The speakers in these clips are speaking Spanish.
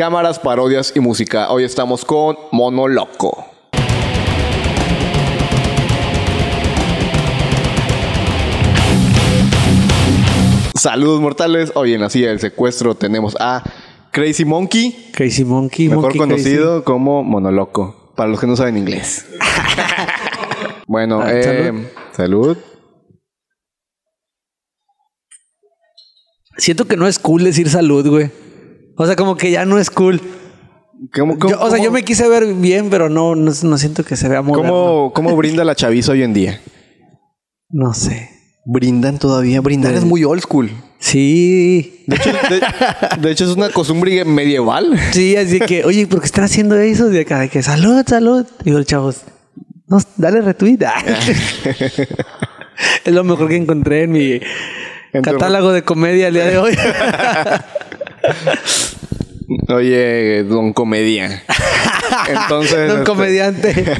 cámaras, parodias y música. Hoy estamos con Mono Loco. Saludos mortales. Hoy en la silla del secuestro tenemos a Crazy Monkey, Crazy Monkey. mejor Monkey conocido como Monoloco, para los que no saben inglés. bueno, Ah, eh, salud. salud. Siento que no es cool decir salud, güey. O sea, como que ya no es cool. ¿Cómo, cómo- Yo- o sea, cómo- yo me quise ver bien, pero no, no, no siento que se vea moderno. ¿Cómo, cómo brinda la chaviza hoy en día? No sé. Brindan todavía. Brindar es muy old school. Sí. De hecho, de, de hecho, es una costumbre medieval. Sí, así que, oye, ¿por qué están haciendo eso? De acá, de que salud, salud. Digo, el chavos, no, dale retweet. Ah. es lo mejor que encontré en mi En tu- catálogo de comedia el día de hoy. Oye, don comedia. Entonces. Don este, comediante.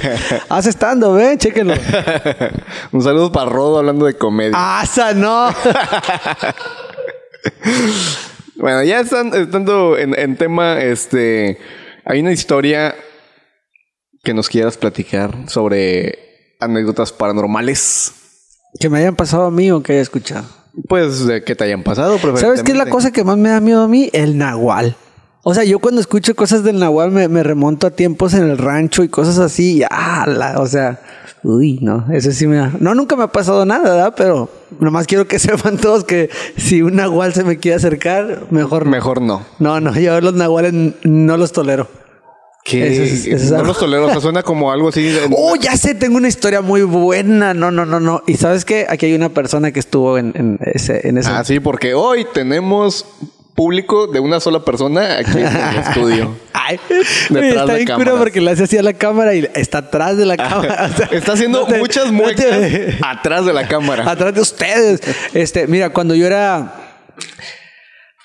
Hace estando, ve, chéquenlo. un saludo para Rodo hablando de comedia. ¡Asa, no! Bueno, ya están, estando en, en tema, este. Hay una historia que nos quieras platicar sobre anécdotas paranormales. que me hayan pasado a mí o que haya escuchado. Pues de que te hayan pasado, ¿Sabes qué es la cosa que más me da miedo a mí? El nahual. O sea, yo cuando escucho cosas del nahual me, me remonto a tiempos en el rancho y cosas así. Y, ah, la- o sea, uy, no, eso sí me da. No, nunca me ha pasado nada, ¿verdad? Pero nomás quiero que sepan todos que si un nahual se me quiere acercar, mejor no. Mejor no. No, no, yo los nahuales no los tolero. Que es- es no los tolero, o sea, suena como algo así. de- Oh, ya sé, tengo una historia muy buena. No, no, no, no. Y sabes qué? Aquí hay una persona que estuvo en, en ese, en ese. Ah, sí, porque hoy tenemos público de una sola persona aquí en el estudio. Ay, Detrás está de bien cura porque le hace así a la cámara y está atrás de la cámara. O sea, Está haciendo no te- muchas no muecas te- atrás de la cámara. atrás de ustedes. Este, mira, cuando yo era.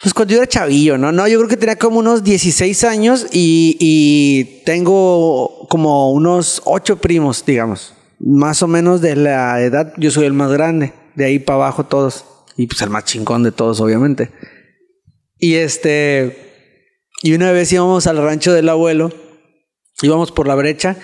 Pues cuando yo era chavillo, ¿no? No, yo creo que tenía como unos 16 años y, y tengo como unos 8 primos, digamos. Más o menos de la edad, yo soy el más grande. De ahí para abajo todos. Y pues el más chingón de todos, obviamente. Y este. Y una vez íbamos al rancho del abuelo, íbamos por la brecha,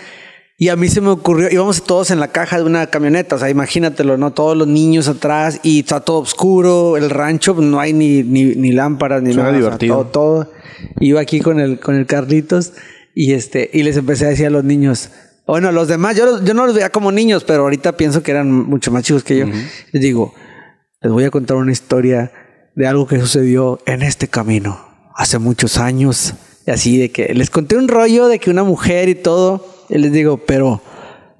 y a mí se me ocurrió, íbamos todos en la caja de una camioneta, o sea, imagínatelo, ¿no? Todos los niños atrás, y está todo oscuro, el rancho, pues, no hay ni, ni, ni lámparas, ni Suena nada. o sea, divertido. todo, todo. Iba aquí con el, con el Carlitos, y este, y les empecé a decir a los niños. Bueno, los demás, yo, los- yo no los veía como niños, pero ahorita pienso que eran mucho más chicos que yo. Les digo, les voy a contar una historia de algo que sucedió en este camino hace muchos años. Y así de que les conté un rollo de que una mujer y todo. Y les digo, pero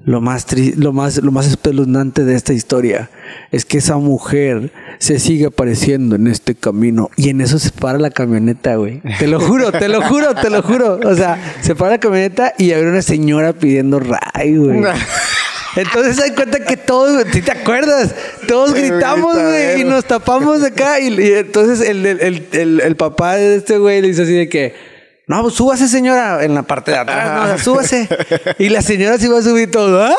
lo más, tri- lo más, lo más espeluznante de esta historia es que esa mujer se sigue apareciendo en este camino. Y en eso se para la camioneta, güey. Te lo juro, te lo juro, te lo juro. O sea, se para la camioneta y había una señora pidiendo ray, güey. Entonces se da cuenta que todos, si te acuerdas, todos gritamos, güey, y nos tapamos de acá. Y, y entonces el, el, el, el- el papá de este güey le hizo así de que, no, pues súbase, señora, en la parte de atrás, no, o sea, súbase. Y la señora se iba a subir todo. ¡ah!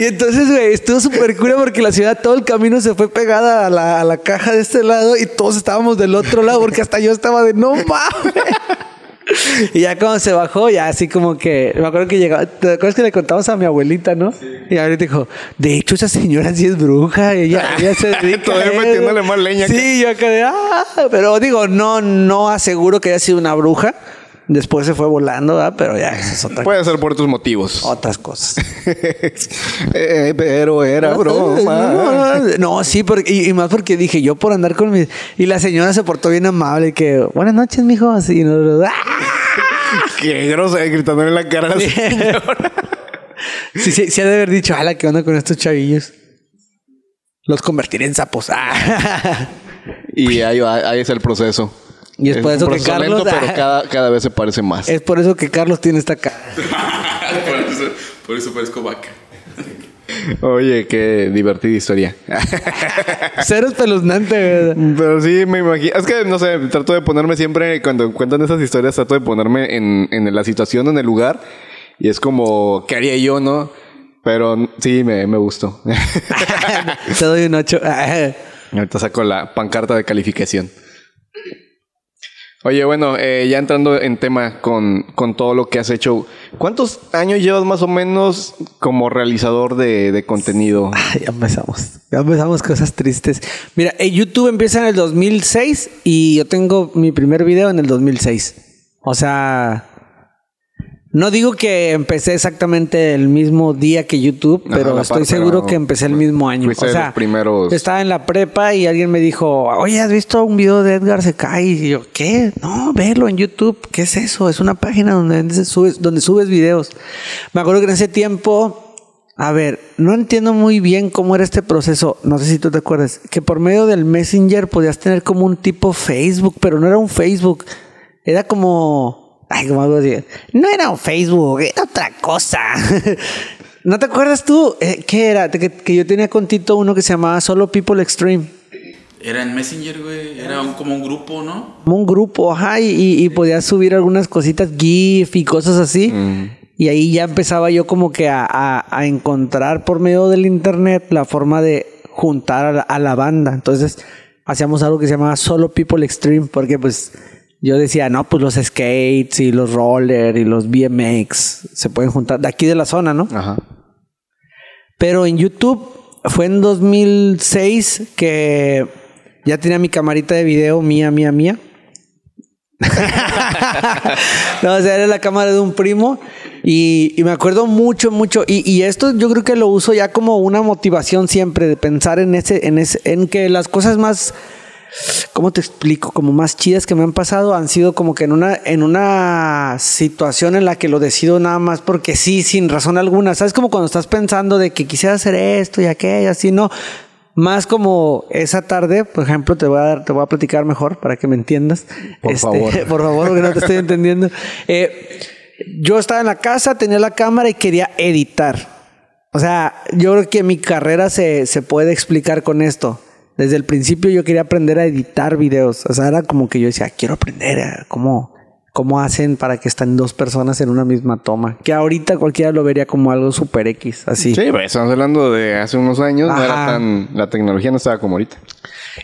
Y entonces, güey, estuvo súper cura porque la ciudad todo el camino se fue pegada a la, a la caja de este lado y todos estábamos del otro lado porque hasta yo estaba de no mames. Y ya cuando se bajó, ya así como que, me acuerdo que llegaba, ¿te acuerdas que le contamos a mi abuelita, no? Y ahorita dijo, de hecho esa señora sí es bruja, ella, ella se dedica Todavía a eso". metiéndole más leña. Sí, yo acá de, ah, pero digo, no, no aseguro que haya sido una bruja. Después se fue volando, ¿verdad? Pero ya, es otra, Puede ser por tus motivos. otras cosas. Eh, pero era broma. No, no, sí, porque, y, y más porque dije yo por andar con mi. Y la señora se portó bien amable, que buenas noches, mijo. Así, y nosotros, ¡ah! Qué grosero gritándole en la cara a la señora. Sí, sí, sí, ha de haber dicho, ala, ¿qué onda con estos chavillos? Los convertiré en sapos. Ah. Y ahí va, ahí es el proceso. Y es por eso que Carlos- lento, pero cada, cada vez se parece más. Es por eso que Carlos tiene esta cara. por, eso, por eso parezco vaca. Oye, qué divertida historia. Cero espeluznante, ¿verdad? Pero sí, me imagino. Es que, no sé, trato de ponerme siempre, cuando cuentan esas historias, trato de ponerme en, en la situación, en el lugar. Y es como, ¿qué haría yo, no? Pero sí, me, me gustó. Te doy un 8. Ahorita saco la pancarta de calificación. Oye, bueno, eh, ya entrando en tema con, con todo lo que has hecho, ¿cuántos años llevas más o menos como realizador de, de contenido? Ay, ya empezamos. Ya empezamos cosas tristes. Mira, eh, YouTube empieza en el 2006 y yo tengo mi primer video en el 2006. O sea, no digo que empecé exactamente el mismo día que YouTube, Ajá, pero estoy seguro que empecé el mismo año. fuiste O sea, los primeros- estaba en la prepa y alguien me dijo, oye, ¿has visto un video de Edgar Secay? Y yo, ¿qué? No, verlo en YouTube. ¿Qué es eso? Es una página donde subes, donde subes videos. Me acuerdo que en ese tiempo a ver, no entiendo muy bien cómo era este proceso. No sé si tú te acuerdas. Que por medio del Messenger podías tener como un tipo Facebook, pero no era un Facebook. Era como. Ay, como algo así. No era un Facebook, era otra cosa. ¿No te acuerdas tú? Eh, ¿Qué era? Que, que yo tenía con Tito uno que se llamaba Solo People Extreme. Era en Messenger, güey. Era un- como un grupo, ¿no? Como un grupo, ajá, y, y, y podías subir algunas cositas, GIF y cosas así. Y ahí ya empezaba yo como que a, a- a encontrar por medio del internet la forma de juntar a la, a la banda. Entonces hacíamos algo que se llamaba Solo People Extreme, porque pues yo decía, no, pues los skates y los roller y los BMX se pueden juntar de aquí de la zona, ¿no? Ajá. Pero en YouTube fue en 2006 que ya tenía mi camarita de video mía, mía, mía. no, o sea, era la cámara de un primo y, y me acuerdo mucho, mucho. Y, y esto yo creo que lo uso ya como una motivación siempre de pensar en ese, en ese, en que las cosas más, ¿cómo te explico? Como más chidas que me han pasado han sido como que en una, en una situación en la que lo decido nada más porque sí, sin razón alguna. ¿Sabes? Como cuando estás pensando de que quisiera hacer esto y aquello, así, no. Más como esa tarde, por ejemplo, te voy a dar, te voy a platicar mejor para que me entiendas. Por favor. Por favor, porque no te estoy entendiendo. Eh, yo estaba en la casa, tenía la cámara y quería editar. O sea, yo creo que mi carrera se, se puede explicar con esto. Desde el principio yo quería aprender a editar videos. O sea, era como que yo decía, quiero aprender a cómo, cómo hacen para que estén dos personas en una misma toma. Que ahorita cualquiera lo vería como algo super X, así. Sí, pues estamos hablando de hace unos años, no era tan. La tecnología no estaba como ahorita.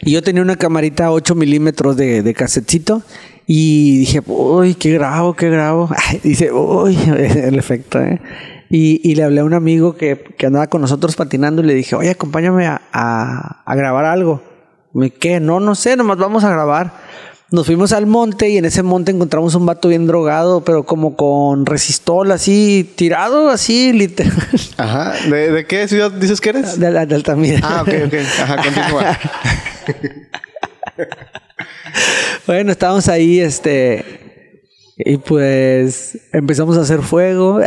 Y yo tenía una camarita 8 milímetros de, de casetcito. Y dije, uy, qué grabo, qué grabo. Dice, uy, el efecto, ¿eh? Y, y le hablé a un amigo que, que andaba con nosotros patinando y le dije, oye, acompáñame a, a- a grabar algo. Me ¿qué? No, no sé, nomás vamos a grabar. Nos fuimos al monte y en ese monte encontramos un vato bien drogado, pero como con resistol así, tirado así, literal. Ajá. ¿De, de qué ciudad dices que eres? De, la- de Altamira. Ah, ok, ok. Ajá, continúa. Bueno, estábamos ahí, este. Y pues empezamos a hacer fuego.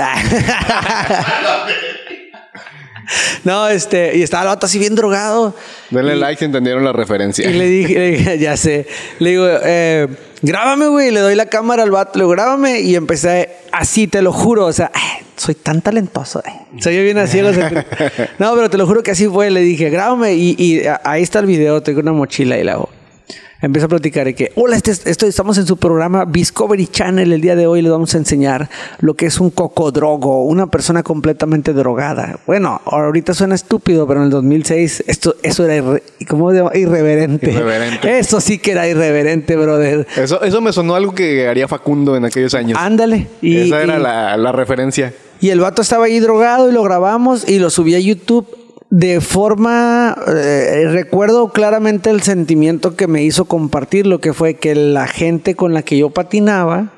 no, este, y estaba el vato así bien drogado. Denle like si entendieron la referencia. Y le dije, le dije, ya sé, le digo, eh, grábame, güey, le doy la cámara al vato, le digo, grábame y empecé así, te lo juro, o sea, ay, soy tan talentoso, eh. soy yo bien así. sea, no, pero te lo juro que así fue, le dije, grábame y, ahí está el video, tengo una mochila y la hago. Empiezo a platicar de que, hola, este, esto, estamos en su programa Discovery Channel. El día de hoy les vamos a enseñar lo que es un cocodrogo, una persona completamente drogada. Bueno, ahorita suena estúpido, pero en el 2006 esto, eso era irre- ¿cómo se llama? irreverente. Irreverente. Eso sí que era irreverente, brother. Eso, eso me sonó algo que haría Facundo en aquellos años. Ándale. Y, Esa era y- la, la referencia. y el vato estaba ahí drogado y lo grabamos y lo subí a YouTube de forma... eh, recuerdo claramente el sentimiento que me hizo compartir lo que fue que la gente con la que yo patinaba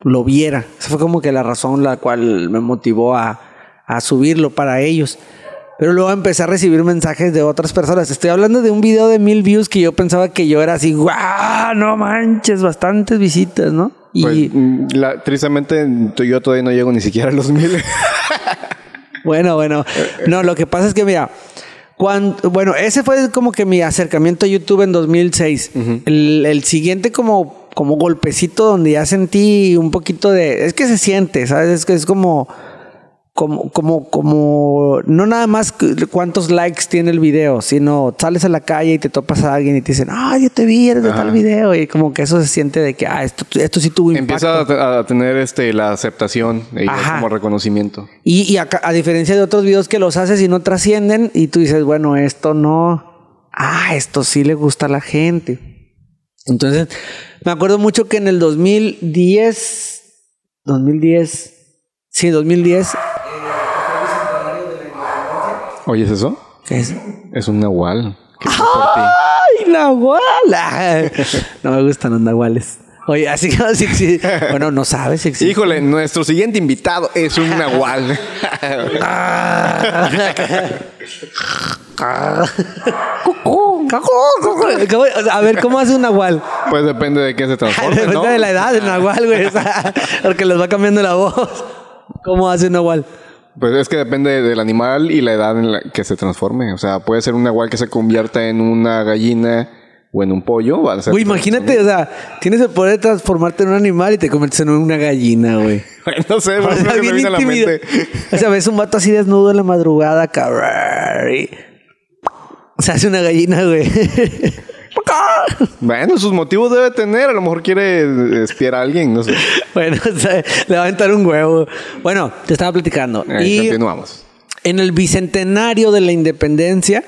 lo viera. Esa fue como que la razón la cual me motivó a, a subirlo para ellos. Pero luego empecé a recibir mensajes de otras personas. Estoy hablando de un video de mil views que yo pensaba que yo era así, ¡guau! No manches, bastantes visitas, ¿no? Y... Pues, mm, la- tristemente, tú y yo todavía no llego ni siquiera a los mil. Bueno, bueno. No, lo que pasa es que, mira, cuando, bueno, ese fue como que mi acercamiento a YouTube en 2006. el, el siguiente como, como golpecito donde ya sentí un poquito de... Es que se siente, ¿sabes? Es que es como... Como, como, como, no nada más cu- cuántos likes tiene el video, sino sales a la calle y te topas a alguien y te dicen, ah, yo te vi, eres de tal video, y como que eso se siente de que, ah, esto, esto sí tuvo impacto. Empieza a, te- a tener este la aceptación y como reconocimiento. Y, y acá- a, diferencia de otros videos que los haces y no trascienden, y tú dices, bueno, esto no. Ah, esto sí le gusta a la gente. Entonces, me acuerdo mucho que en el 2010, 2010, sí, 2010, ¿Oyes eso? ¿qué es? Es un nahual. ¡Ay, nahual! No me gustan los nahuales. Oye, así que sí. Bueno, no sabes si existe. Híjole, nuestro siguiente invitado es un nahual. A ver, ¿cómo hace un nahual? Pues depende de qué se transforme, Depende ¿no? de la edad del nahual, güey. o sea, porque les va cambiando la voz. ¿Cómo hace un nahual? Pues es que depende del animal y la edad en la que se transforme. O sea, puede ser un nahual que se convierta en una gallina o en un pollo. va a ser- Güey, imagínate, o sea, tienes el poder de transformarte en un animal y te conviertes en una gallina, güey. no sé, O sea, me a la mente. O sea, ves un vato así desnudo en la madrugada, cabrón. y Se hace una gallina, güey. Bueno, sus motivos debe tener. A lo mejor quiere espiar a alguien, no sé. bueno, o sea, le va a aventar un huevo. Bueno, te estaba platicando. Eh, y Continuamos. en el bicentenario de la independencia,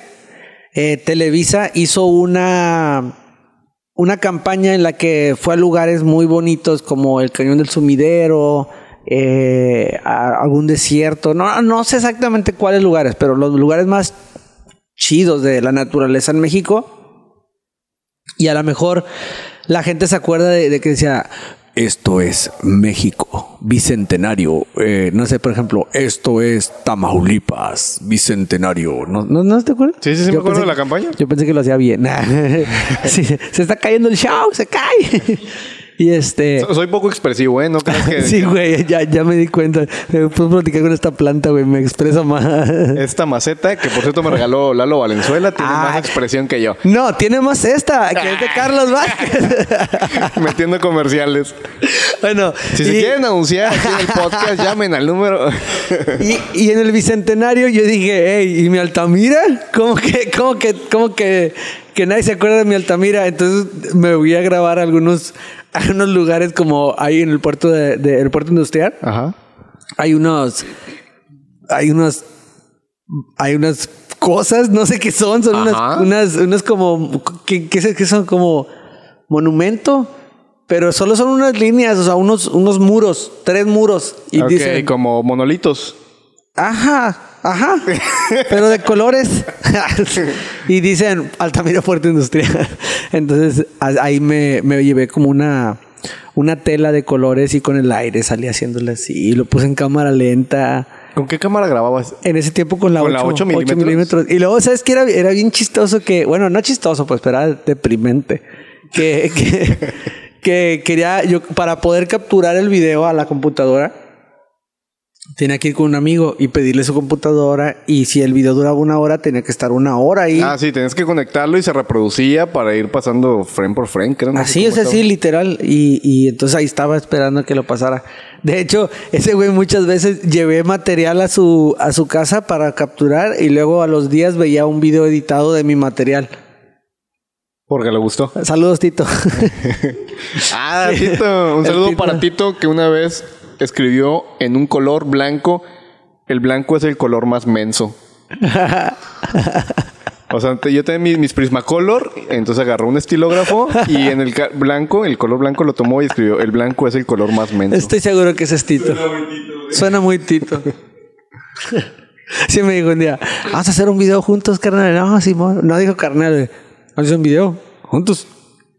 eh, Televisa hizo una, una campaña en la que fue a lugares muy bonitos como el Cañón del Sumidero, eh, a algún desierto. No, no sé exactamente cuáles lugares, pero los lugares más chidos de la naturaleza en México. Y a lo mejor la gente se acuerda de, de que decía, esto es México, bicentenario. Eh, no sé, por ejemplo, esto es Tamaulipas, bicentenario. ¿No, no, ¿no te acuerdas? Sí, sí, sí, me Yo acuerdo pensé- de la campaña. Yo pensé que lo hacía bien. Sí, se está cayendo el show, se cae. Y este... So- Soy poco expresivo, ¿eh? No creas que Sí, güey, ya, ya me di cuenta. Me puedo platicar con esta planta, güey, me expreso más. esta maceta, que por cierto me regaló Lalo Valenzuela, tiene Ah. más expresión que yo. No, tiene más esta, que es de Carlos Vázquez. Metiendo comerciales. bueno, Si se quieren anunciar aquí en el podcast, llamen al número. Y, y en el bicentenario yo dije, hey, ¿y mi Altamira? ¿Cómo que, cómo que, cómo que, que nadie se acuerda de mi Altamira? Entonces me voy a grabar a algunos, a lugares como ahí en el puerto de, de- el puerto industrial. Ajá. Hay unos, hay unos, hay unas cosas, no sé qué son, son unas, unas, unas como, ¿qué, qué, qué son? Como monumento. Pero solo son unas líneas, o sea, unos, unos muros, tres muros. Y dicen, como monolitos. Ajá, ajá. Pero de colores. y dicen Altamira Puerto Industrial. Entonces ahí me, me llevé como una, una tela de colores y con el aire salí haciéndole así. Y lo puse en cámara lenta. ¿Con qué cámara grababas? En ese tiempo con la, ¿Con la 8, 8 milímetros? Y luego, ¿sabes qué? Era, era bien chistoso que, bueno, no chistoso, pues, pero era deprimente. Que, que, que quería, yo, para poder capturar el video a la computadora, tenía que ir con un amigo y pedirle su computadora. Y si el video duraba una hora, tenía que estar una hora ahí. Ah, sí, tenías que conectarlo y se reproducía para ir pasando frame por frame, creo. no Así, o sea, estaba. sí, literal. Y, y entonces ahí estaba esperando que lo pasara. De hecho, ese güey muchas veces llevé material a su, a su casa para capturar y luego a los días veía un video editado de mi material. Porque le gustó. Saludos, Tito. Ah, Tito. Un saludo Tito. para Tito que una vez escribió en un color blanco. El blanco es el color más menso. O sea, yo tenía mis, mis Prismacolor, entonces agarró un estilógrafo y en el blanco, el color blanco lo tomó y escribió, el blanco es el color más menso. Estoy seguro que ese es Tito. Suena muy Tito. Sí me dijo un día, vamos a hacer un video juntos, carnal. No, Simón. No dijo carnal. Vamos a hacer un video juntos.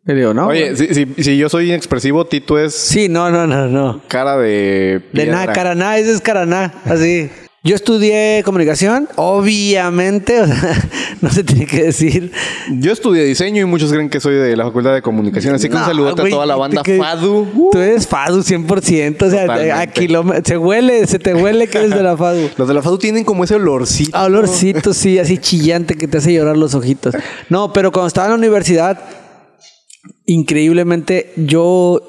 Le digo, no. Oye, si, si- si yo soy inexpresivo, Tito es Sí, no, no, no, no. cara de De nada, caraná, ese es caraná, así. Yo estudié comunicación, obviamente, o sea, no se tiene que decir. Yo estudié diseño y muchos creen que soy de la Facultad de Comunicación, así que un No, saludo a güey, toda la banda que- FADU. Uh, Tú eres FADU 100%, o sea, a kilómetros, se huele, se te huele que eres de la FADU. Los de la FADU tienen como ese olorcito. A olorcito, sí, así chillante que te hace llorar los ojitos. No, pero cuando estaba en la universidad, increíblemente yo,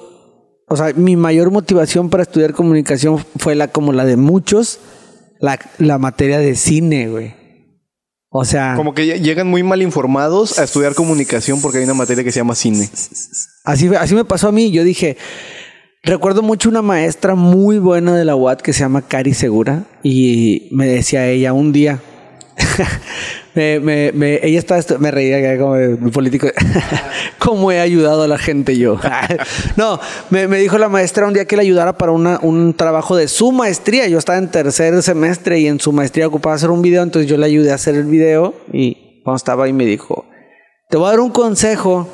o sea, mi mayor motivación para estudiar comunicación fue la como la de muchos, la, la materia de cine, güey. O sea, Como que llegan muy mal informados a estudiar comunicación porque hay una materia que se llama cine. así, así me pasó a mí. Yo dije, recuerdo mucho una maestra muy buena de la UAT que se llama Cari Segura y me decía ella un día, me, me, me- ella estaba, me reía como mi político. ¿Cómo he ayudado a la gente yo? no, me, me dijo la maestra un día que le ayudara para una, un trabajo de su maestría. Yo estaba en tercer semestre y en su maestría ocupaba hacer un video, entonces yo le ayudé a hacer el video y cuando estaba ahí me dijo, te voy a dar un consejo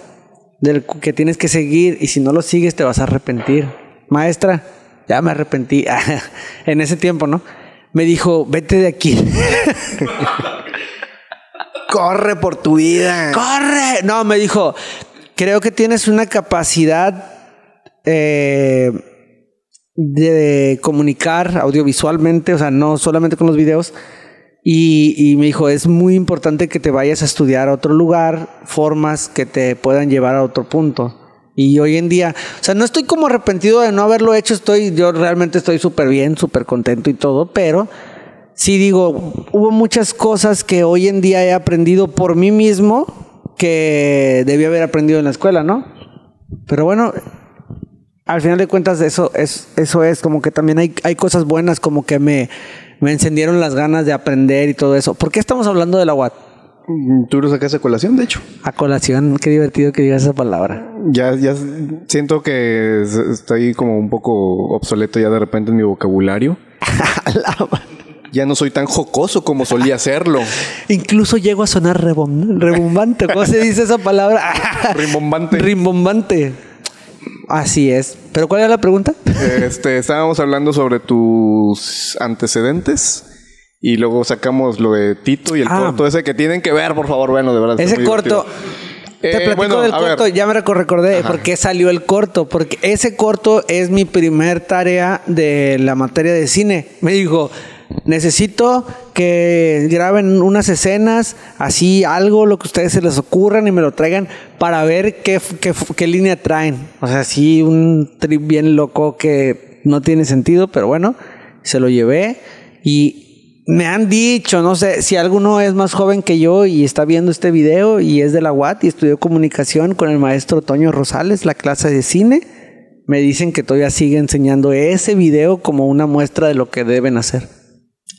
del que tienes que seguir y si no lo sigues te vas a arrepentir. Maestra, ya me arrepentí en ese tiempo, ¿no? Me dijo, vete de aquí. Corre por tu vida. ¡Corre! No, me dijo, creo que tienes una capacidad eh, de comunicar audiovisualmente, o sea, no solamente con los videos. Y, y me dijo, es muy importante que te vayas a estudiar a otro lugar, formas que te puedan llevar a otro punto. Y hoy en día, o sea, no estoy como arrepentido de no haberlo hecho, estoy, yo realmente estoy súper bien, súper contento y todo, pero sí digo, hubo muchas cosas que hoy en día he aprendido por mí mismo que debí haber aprendido en la escuela, ¿no? Pero bueno, al final de cuentas eso es, eso es como que también hay, hay cosas buenas como que me, me encendieron las ganas de aprender y todo eso. ¿Por qué estamos hablando de la UAT? Mm, Tú lo sacaste a colación, de hecho. A colación, qué divertido que digas esa palabra. Ya, ya siento que estoy como un poco obsoleto ya de repente en mi vocabulario. Ya no soy tan jocoso como solía serlo. Incluso llego a sonar rebom- rebumbante. ¿Cómo se dice esa palabra? Rimbombante. Rimbombante. Así es. ¿Pero cuál era la pregunta? Este, estábamos hablando sobre tus antecedentes y luego sacamos lo de Tito y el Ah. corto ese que tienen que ver, por favor, bueno, de verdad. Ese corto. divertido. Te Eh, platico bueno, del ver. corto, ya me reco- recordé por qué salió el corto, porque ese corto es mi primer tarea de la materia de cine. Me dijo, necesito que graben unas escenas, así algo, lo que ustedes se les ocurran y me lo traigan para ver qué, qué, qué línea traen. O sea, sí, un trip bien loco que no tiene sentido, pero bueno, se lo llevé y me han dicho, no sé, si alguno es más joven que yo y está viendo este video y es de la UAT y estudió comunicación con el maestro Toño Rosales, la clase de cine, me dicen que todavía sigue enseñando ese video como una muestra de lo que deben hacer.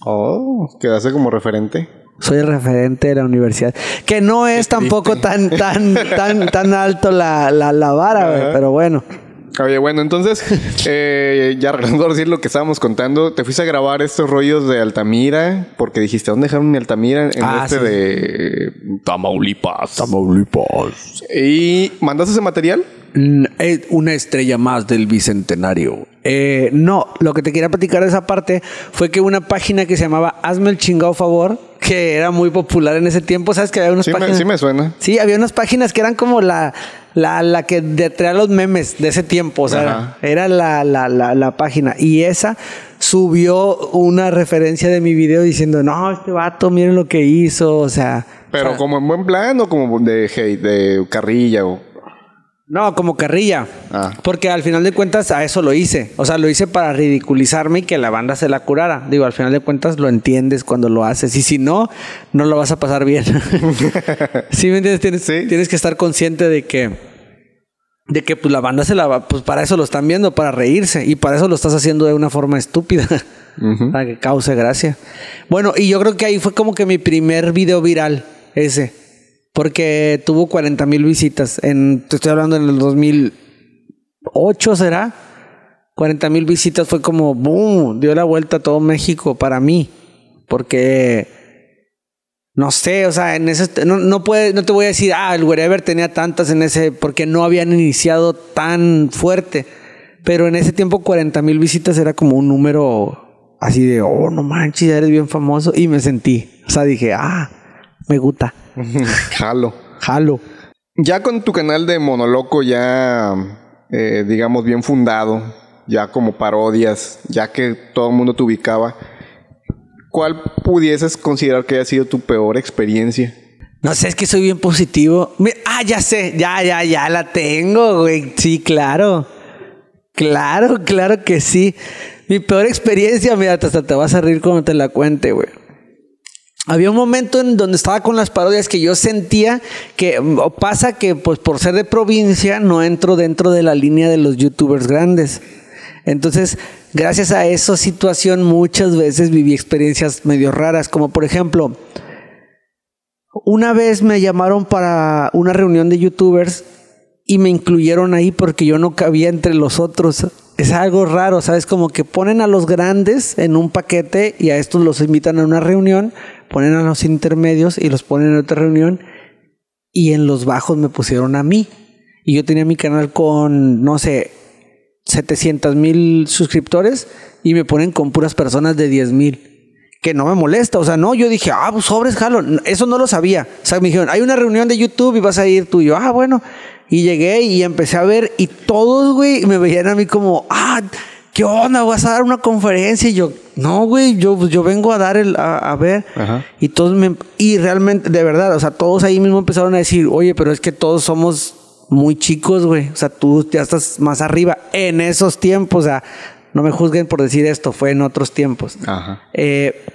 Oh, quedaste como referente. Soy el referente de la universidad. Que no es tampoco tan, tan, tan, tan alto la, la, la vara, pero bueno. Oye, bueno, entonces, eh, ya regresando a decir lo que estábamos contando, te fuiste a grabar estos rollos de Altamira porque dijiste, ¿dónde dejaron mi Altamira? En Ah, este sí. de Tamaulipas. Tamaulipas. ¿Y mandaste ese material? Eh, Una estrella más del bicentenario. Eh, no, lo que te quería platicar de esa parte fue que una página que se llamaba Hazme el chingado favor, que era muy popular en ese tiempo, ¿sabes que había unas Sí me, páginas? sí me suena. Sí, había unas páginas que eran como la, la, la que traía los memes de ese tiempo. O sea, Ajá. era la, la, la, la página. Y esa subió una referencia de mi video diciendo, no, este vato, miren lo que hizo. O sea. Pero o sea, como en buen plan o como de hate, de carrilla o... No, como carrilla. Ah. Porque al final de cuentas a eso lo hice. O sea, lo hice para ridiculizarme y que la banda se la curara. Digo, al final de cuentas lo entiendes cuando lo haces. Y si no, no lo vas a pasar bien. ¿Sí me entiendes? Tienes, Sí. tienes que estar consciente de que de que pues la banda se la va, pues para eso lo están viendo, para reírse. Y para eso lo estás haciendo de una forma estúpida. Para que cause gracia. Bueno, y yo creo que ahí fue como que mi primer video viral, ese. Porque tuvo 40 mil visitas. En, te estoy hablando en el 2008, ¿será? 40 mil visitas fue como, boom, dio la vuelta a todo México para mí. Porque, no sé, o sea, en ese, no, no, puede, no te voy a decir, ah, el Wherever tenía tantas en ese, porque no habían iniciado tan fuerte. Pero en ese tiempo 40 mil visitas era como un número así de, oh, no manches, eres bien famoso. Y me sentí, o sea, dije, ah, me gusta, Jalo. jalo. Ya con tu canal de Monoloco ya, eh, digamos, bien fundado, ya como parodias, ya que todo el mundo te ubicaba, ¿cuál pudieses considerar que haya sido tu peor experiencia? No sé, es que soy bien positivo. Ah, ya sé, ya, ya, ya la tengo, güey. Sí, claro. Claro, claro que sí. Mi peor experiencia, mira, hasta te vas a reír cuando te la cuente, güey. Había un momento en donde estaba con las parodias que yo sentía que mm, pasa que pues por ser de provincia no entro dentro de la línea de los youtubers grandes. Entonces, gracias a esa situación muchas veces viví experiencias medio raras, como por ejemplo, Una vez me llamaron para una reunión de youtubers y me incluyeron ahí porque yo no cabía entre los otros. Es algo raro, ¿sabes? Como que ponen a los grandes en un paquete y a estos los invitan a una reunión, ponen a los intermedios y los ponen en otra reunión y en los bajos me pusieron a mí. Y yo tenía mi canal con, no sé, 700 mil suscriptores y me ponen con puras personas de 10 mil. Que no me molesta, o sea, no, yo dije, ah, pues sobres, jalo, eso no lo sabía. O sea, me dijeron, hay una reunión de YouTube y vas a ir tú. Y yo, ah, bueno. Y llegué y empecé a ver y todos, güey, me veían a mí como, ah, ¿qué onda? ¿Vas a dar una conferencia? Y yo, no, güey, yo, yo vengo a dar el, a, a ver. Ajá. Y todos me, y realmente, de verdad, o sea, todos ahí mismo empezaron a decir, oye, pero es que todos somos muy chicos, güey. O sea, tú ya estás más arriba en esos tiempos. O sea, no me juzguen por decir esto, fue en otros tiempos. Ajá. Eh,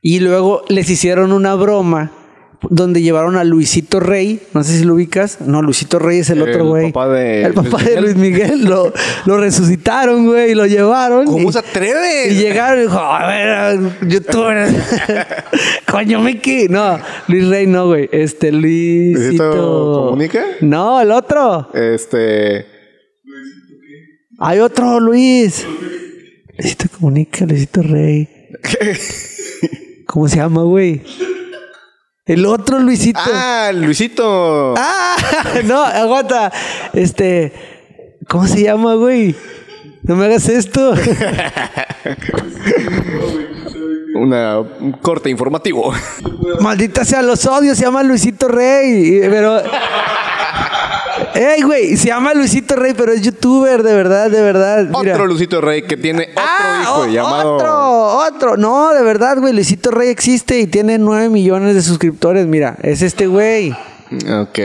y luego les hicieron una broma donde llevaron a Luisito Rey, no sé si lo ubicas, no, Luisito Rey es el, El otro güey. papá de el papá Luis de Luis Miguel, lo, lo resucitaron, güey, y lo llevaron. ¿Cómo y, se atreve? y llegaron y dijo, a ver, youtuber. Coño, Mickey. No, Luis Rey no, güey. Este, Luisito. ¿Luisito Comunica? No, el otro. Este. Hay otro, Luis. Luisito Comunica, Luisito Rey. ¿Cómo se llama, güey? El otro Luisito. Ah, Luisito. Ah, no, aguanta. Este, ¿cómo se llama, güey? No me hagas esto. Una, un corte informativo. Maldita sea los odios, se llama Luisito Rey. Pero. Ey, güey, se llama Luisito Rey, pero es youtuber, de verdad, de verdad. Mira. Otro Luisito Rey que tiene otro Ah, hijo o- llamado. Otro, otro. No, de verdad, güey. Luisito Rey existe y tiene 9 millones de suscriptores. Mira, es este güey. Ok.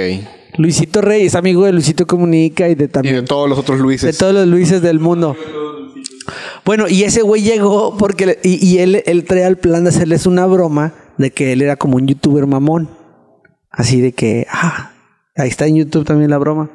Luisito Rey es amigo de Luisito Comunica y de Y también. de todos los otros De Luises. todos los Luises del mundo. Bueno, y ese güey llegó porque le- y, y él, él traía el plan de hacerles una broma de que él era como un youtuber mamón. Así de que, ah, ahí está en YouTube también la broma.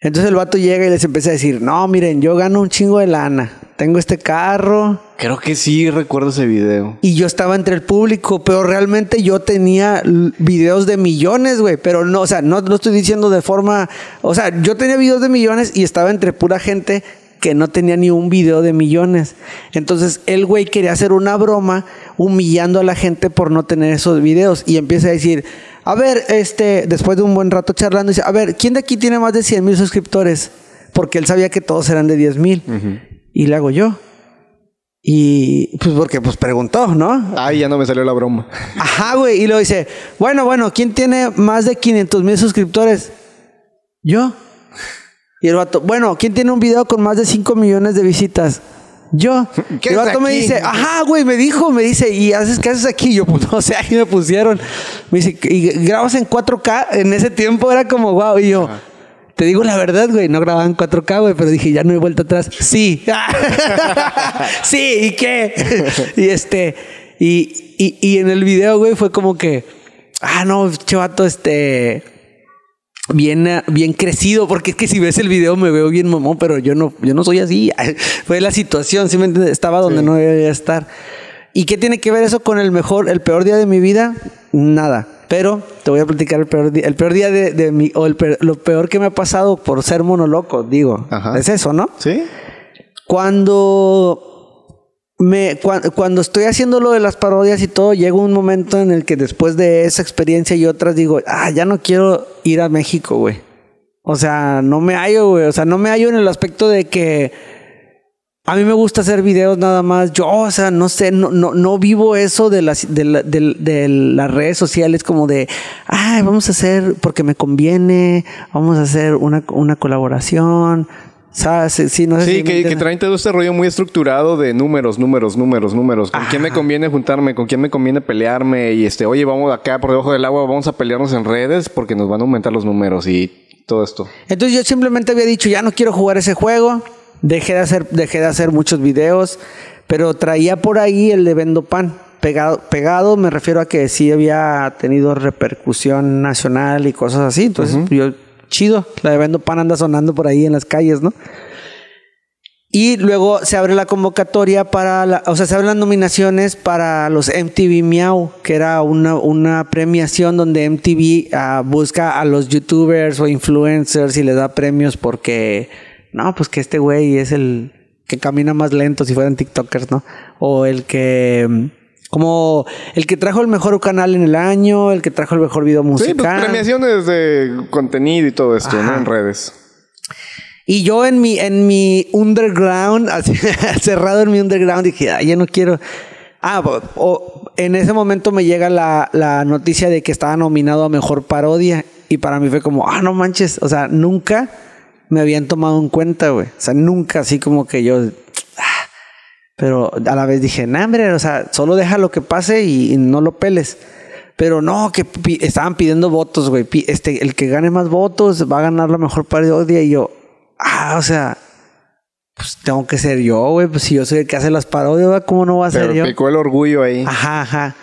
Entonces el vato llega y les empieza a decir, no, miren, yo gano un chingo de lana. Tengo este carro, Creo que sí recuerdo ese video. y yo estaba entre el público, pero realmente yo tenía videos de millones, güey. Pero no, o sea, no lo estoy diciendo de forma. O sea, yo tenía videos de millones y estaba entre pura gente que no tenía ni un video de millones. Entonces, el güey quería hacer una broma humillando a la gente por no tener esos videos. Y empieza a decir, a ver, este, después de un buen rato charlando, dice, a ver, ¿quién de aquí tiene más de 100 mil suscriptores? Porque él sabía que todos eran de 10 mil. Y le hago yo. Y pues porque pues preguntó, ¿no? Ay, ya no me salió la broma. Ajá, güey. Y luego dice, bueno, bueno, ¿quién tiene más de 500 mil suscriptores? Yo. Y el vato, bueno, ¿quién tiene un video con más de 5 millones de visitas? Yo. ¿Qué el vato me dice, ajá, güey, me dijo, me dice, ¿y haces qué haces aquí? Yo, pues no sé, ahí me pusieron. Me dice, ¿y grabas en 4K? En ese tiempo era como, wow. Y yo, te digo la verdad, güey, no grababa en 4K, güey, pero dije, ya no he vuelto atrás. Sí. sí, ¿y qué? y este, y, y, y en el video, güey, fue como que, ah, no, chavato, este, bien, eh, bien crecido, porque es que si ves el video me veo bien mamón, pero yo no, yo no soy así. Fue la situación, ¿sí me entiendes? Estaba donde no debía estar. ¿Y qué tiene que ver eso con el mejor, el peor día de mi vida? Nada. Pero te voy a platicar el peor día, el peor día de, de mi, o el peor- lo peor que me ha pasado por ser monoloco, digo. Ajá. Es eso, ¿no? ¿Sí? Cuando me cua- cuando estoy haciendo lo de las parodias y todo, llega un momento en el que después de esa experiencia y otras digo, ah, ya no quiero ir a México, güey. O sea, no me hallo, güey. O sea, no me hallo en el aspecto de que a mí me gusta hacer videos nada más. Yo, o sea, no sé, no, no, no vivo eso de las, de, la- de- de las redes sociales como de, ay, vamos a hacer porque me conviene, vamos a hacer una, una colaboración. ¿Sabes? Sí, no sé Sí, que, que traen todo este rollo muy estructurado de números, números, números, números. ¿Con quién me conviene juntarme? ¿Con quién me conviene pelearme? Y este, oye, vamos acá por debajo del agua, vamos a pelearnos en redes porque nos van a aumentar los números y todo esto. Entonces yo simplemente había dicho, ya no quiero jugar ese juego, dejé de hacer, dejé de hacer muchos videos, pero traía por ahí el de Vendo Pan. Pegado, pegado me refiero a que sí había tenido repercusión nacional y cosas así. Entonces, yo, chido, la de Vendo Pan anda sonando por ahí en las calles, ¿no? Y luego se abre la convocatoria para, la, o sea, se abren las nominaciones para los MTV Miau, que era una, una premiación donde MTV ah, busca a los youtubers o influencers y les da premios porque, no, pues que este güey es el que camina más lento si fueran TikTokers, ¿no? O el que, mm, como el que trajo el mejor canal en el año, el que trajo el mejor video Sí, pues musical. premiaciones de contenido y todo esto, ¿no? En redes. Y yo en mi, en mi underground, así, cerrado en mi underground, dije, "Ay, ya no quiero. Ah, o- o- en ese momento me llega la, la noticia de que estaba nominado a mejor parodia. Y para mí fue como, ah, no manches. O sea, nunca me habían tomado en cuenta, güey. O sea, nunca así como que yo. Pero a la vez dije, nah, hombre, o sea, solo deja lo que pase y, y no lo peles. Pero no, que pi- estaban pidiendo votos, güey. Este, el que gane más votos va a ganar la mejor parodia. Y yo, ah, o sea, pues tengo que ser yo, güey. Pues si yo soy el que hace las parodias. ¿cómo no va a ser yo? picó el orgullo ahí. Ajá, ajá.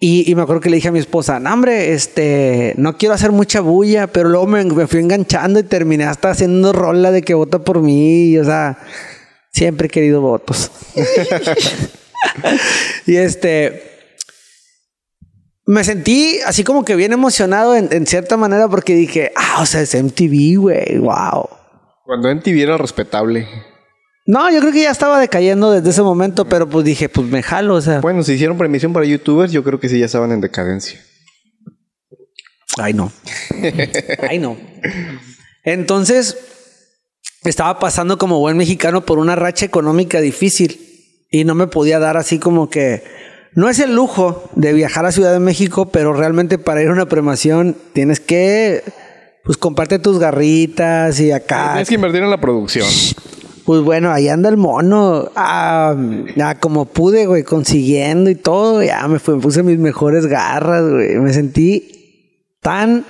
Y, y me acuerdo que le dije a mi esposa, no, hombre, este, no quiero hacer mucha bulla, pero luego me, me fui enganchando y terminé hasta haciendo rola de que vota por mí. y, o sea, siempre he querido votos. y este, me sentí así como que bien emocionado en, en cierta manera porque dije, ah, o sea, es MTV, güey, wow. Cuando MTV era respetable. No, yo creo que ya estaba decayendo desde ese momento, pero pues dije, pues me jalo, o sea. Bueno, si hicieron premiación para youtubers, yo creo que sí ya estaban en decadencia. Ay, no. Ay, no. Entonces, estaba pasando como buen mexicano por una racha económica difícil y no me podía dar así como que no es el lujo de viajar a Ciudad de México, pero realmente para ir a una premiación tienes que pues comprarte tus garritas y acá. Tienes que invertir en la producción. Pues bueno, ahí anda el mono. Ah, ya como pude, güey, consiguiendo y todo. Ya me puse mis mejores garras, güey. Me sentí tan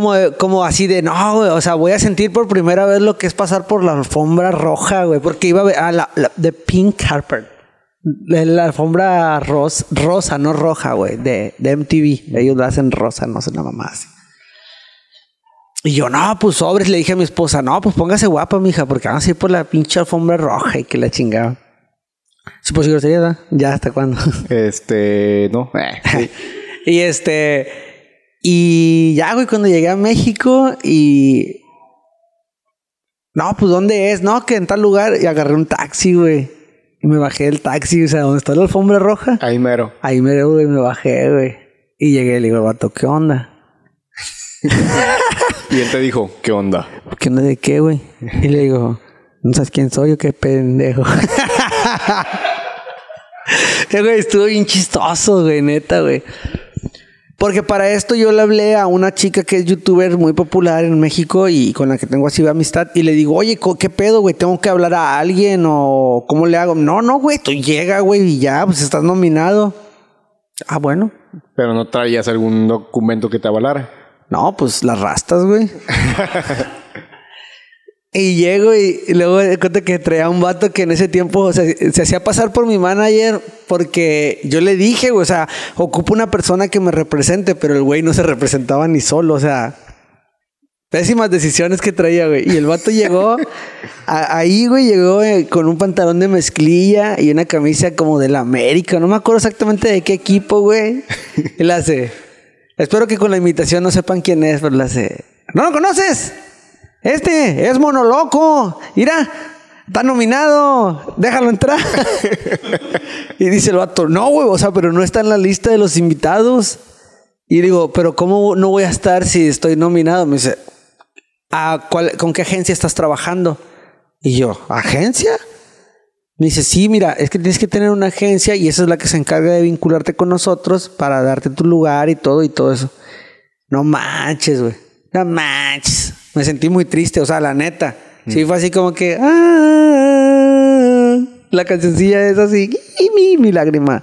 como, como así de no, güey. O sea, voy a sentir por primera vez lo que es pasar por la alfombra roja, güey. Porque iba a ver a la, la de Pink Carpet. La, alfombra ros- rosa, no roja, güey, de, de MTV. Ellos la hacen rosa, no sé, nada más. Y yo, no, pues sobres, le dije a mi esposa, no, pues póngase guapa, mija, porque vamos a ir por la pinche alfombra roja y que la chingaba. Sí, pues grosería, ¿verdad? Ya, ¿hasta cuándo? Este, no. Eh, sí. y este, y ya, güey, cuando llegué a México y... No, pues ¿dónde es? No, que en tal lugar. Y agarré un taxi, güey. Y me bajé del taxi, o sea, donde está la alfombra roja. Ahí mero. Ahí me, güey, me bajé, güey. Y llegué y le digo, vato, ¿qué onda? Y él te dijo, ¿qué onda? ¿Qué onda de qué, güey? Y le digo, ¿no sabes quién soy o qué pendejo? Eh, güey, estuvo bien chistoso, güey, neta, güey. Porque para esto yo le hablé a una chica que es youtuber muy popular en México y con la que tengo así de amistad y le digo, oye, ¿qué pedo, güey? ¿Tengo que hablar a alguien o cómo le hago? No, no, güey, tú llega, güey, y ya, pues estás nominado. Ah, bueno. Pero no traías algún documento que te avalara. No, pues las rastas, güey. y llego y, y luego me cuenta que traía un vato que en ese tiempo o sea, se hacía pasar por mi manager porque yo le dije, güey, o sea, ocupo una persona que me represente, pero el güey no se representaba ni solo, o sea, pésimas decisiones que traía, güey. Y el vato llegó a- ahí, güey, llegó eh, con un pantalón de mezclilla y una camisa como del América, no me acuerdo exactamente de qué equipo, güey. Y le hace, espero que con la invitación no sepan quién es, pero le hace, ¿no lo conoces? Este es Monoloco. Mira, está nominado. Déjalo entrar. y dice el vato, no, güey, o sea, pero no está en la lista de los invitados. Y digo, pero ¿cómo no voy a estar si estoy nominado? Me dice, ¿a cuál, ¿con qué agencia estás trabajando? Y yo, ¿agencia? Me dice, sí, mira, es que tienes que tener una agencia y esa es la que se encarga de vincularte con nosotros para darte tu lugar y todo y todo eso. No manches, güey. No manches. Me sentí muy triste, o sea, la neta. Sí, fue así como que. "Ah", la cancioncilla es así. Y mi, mi lágrima.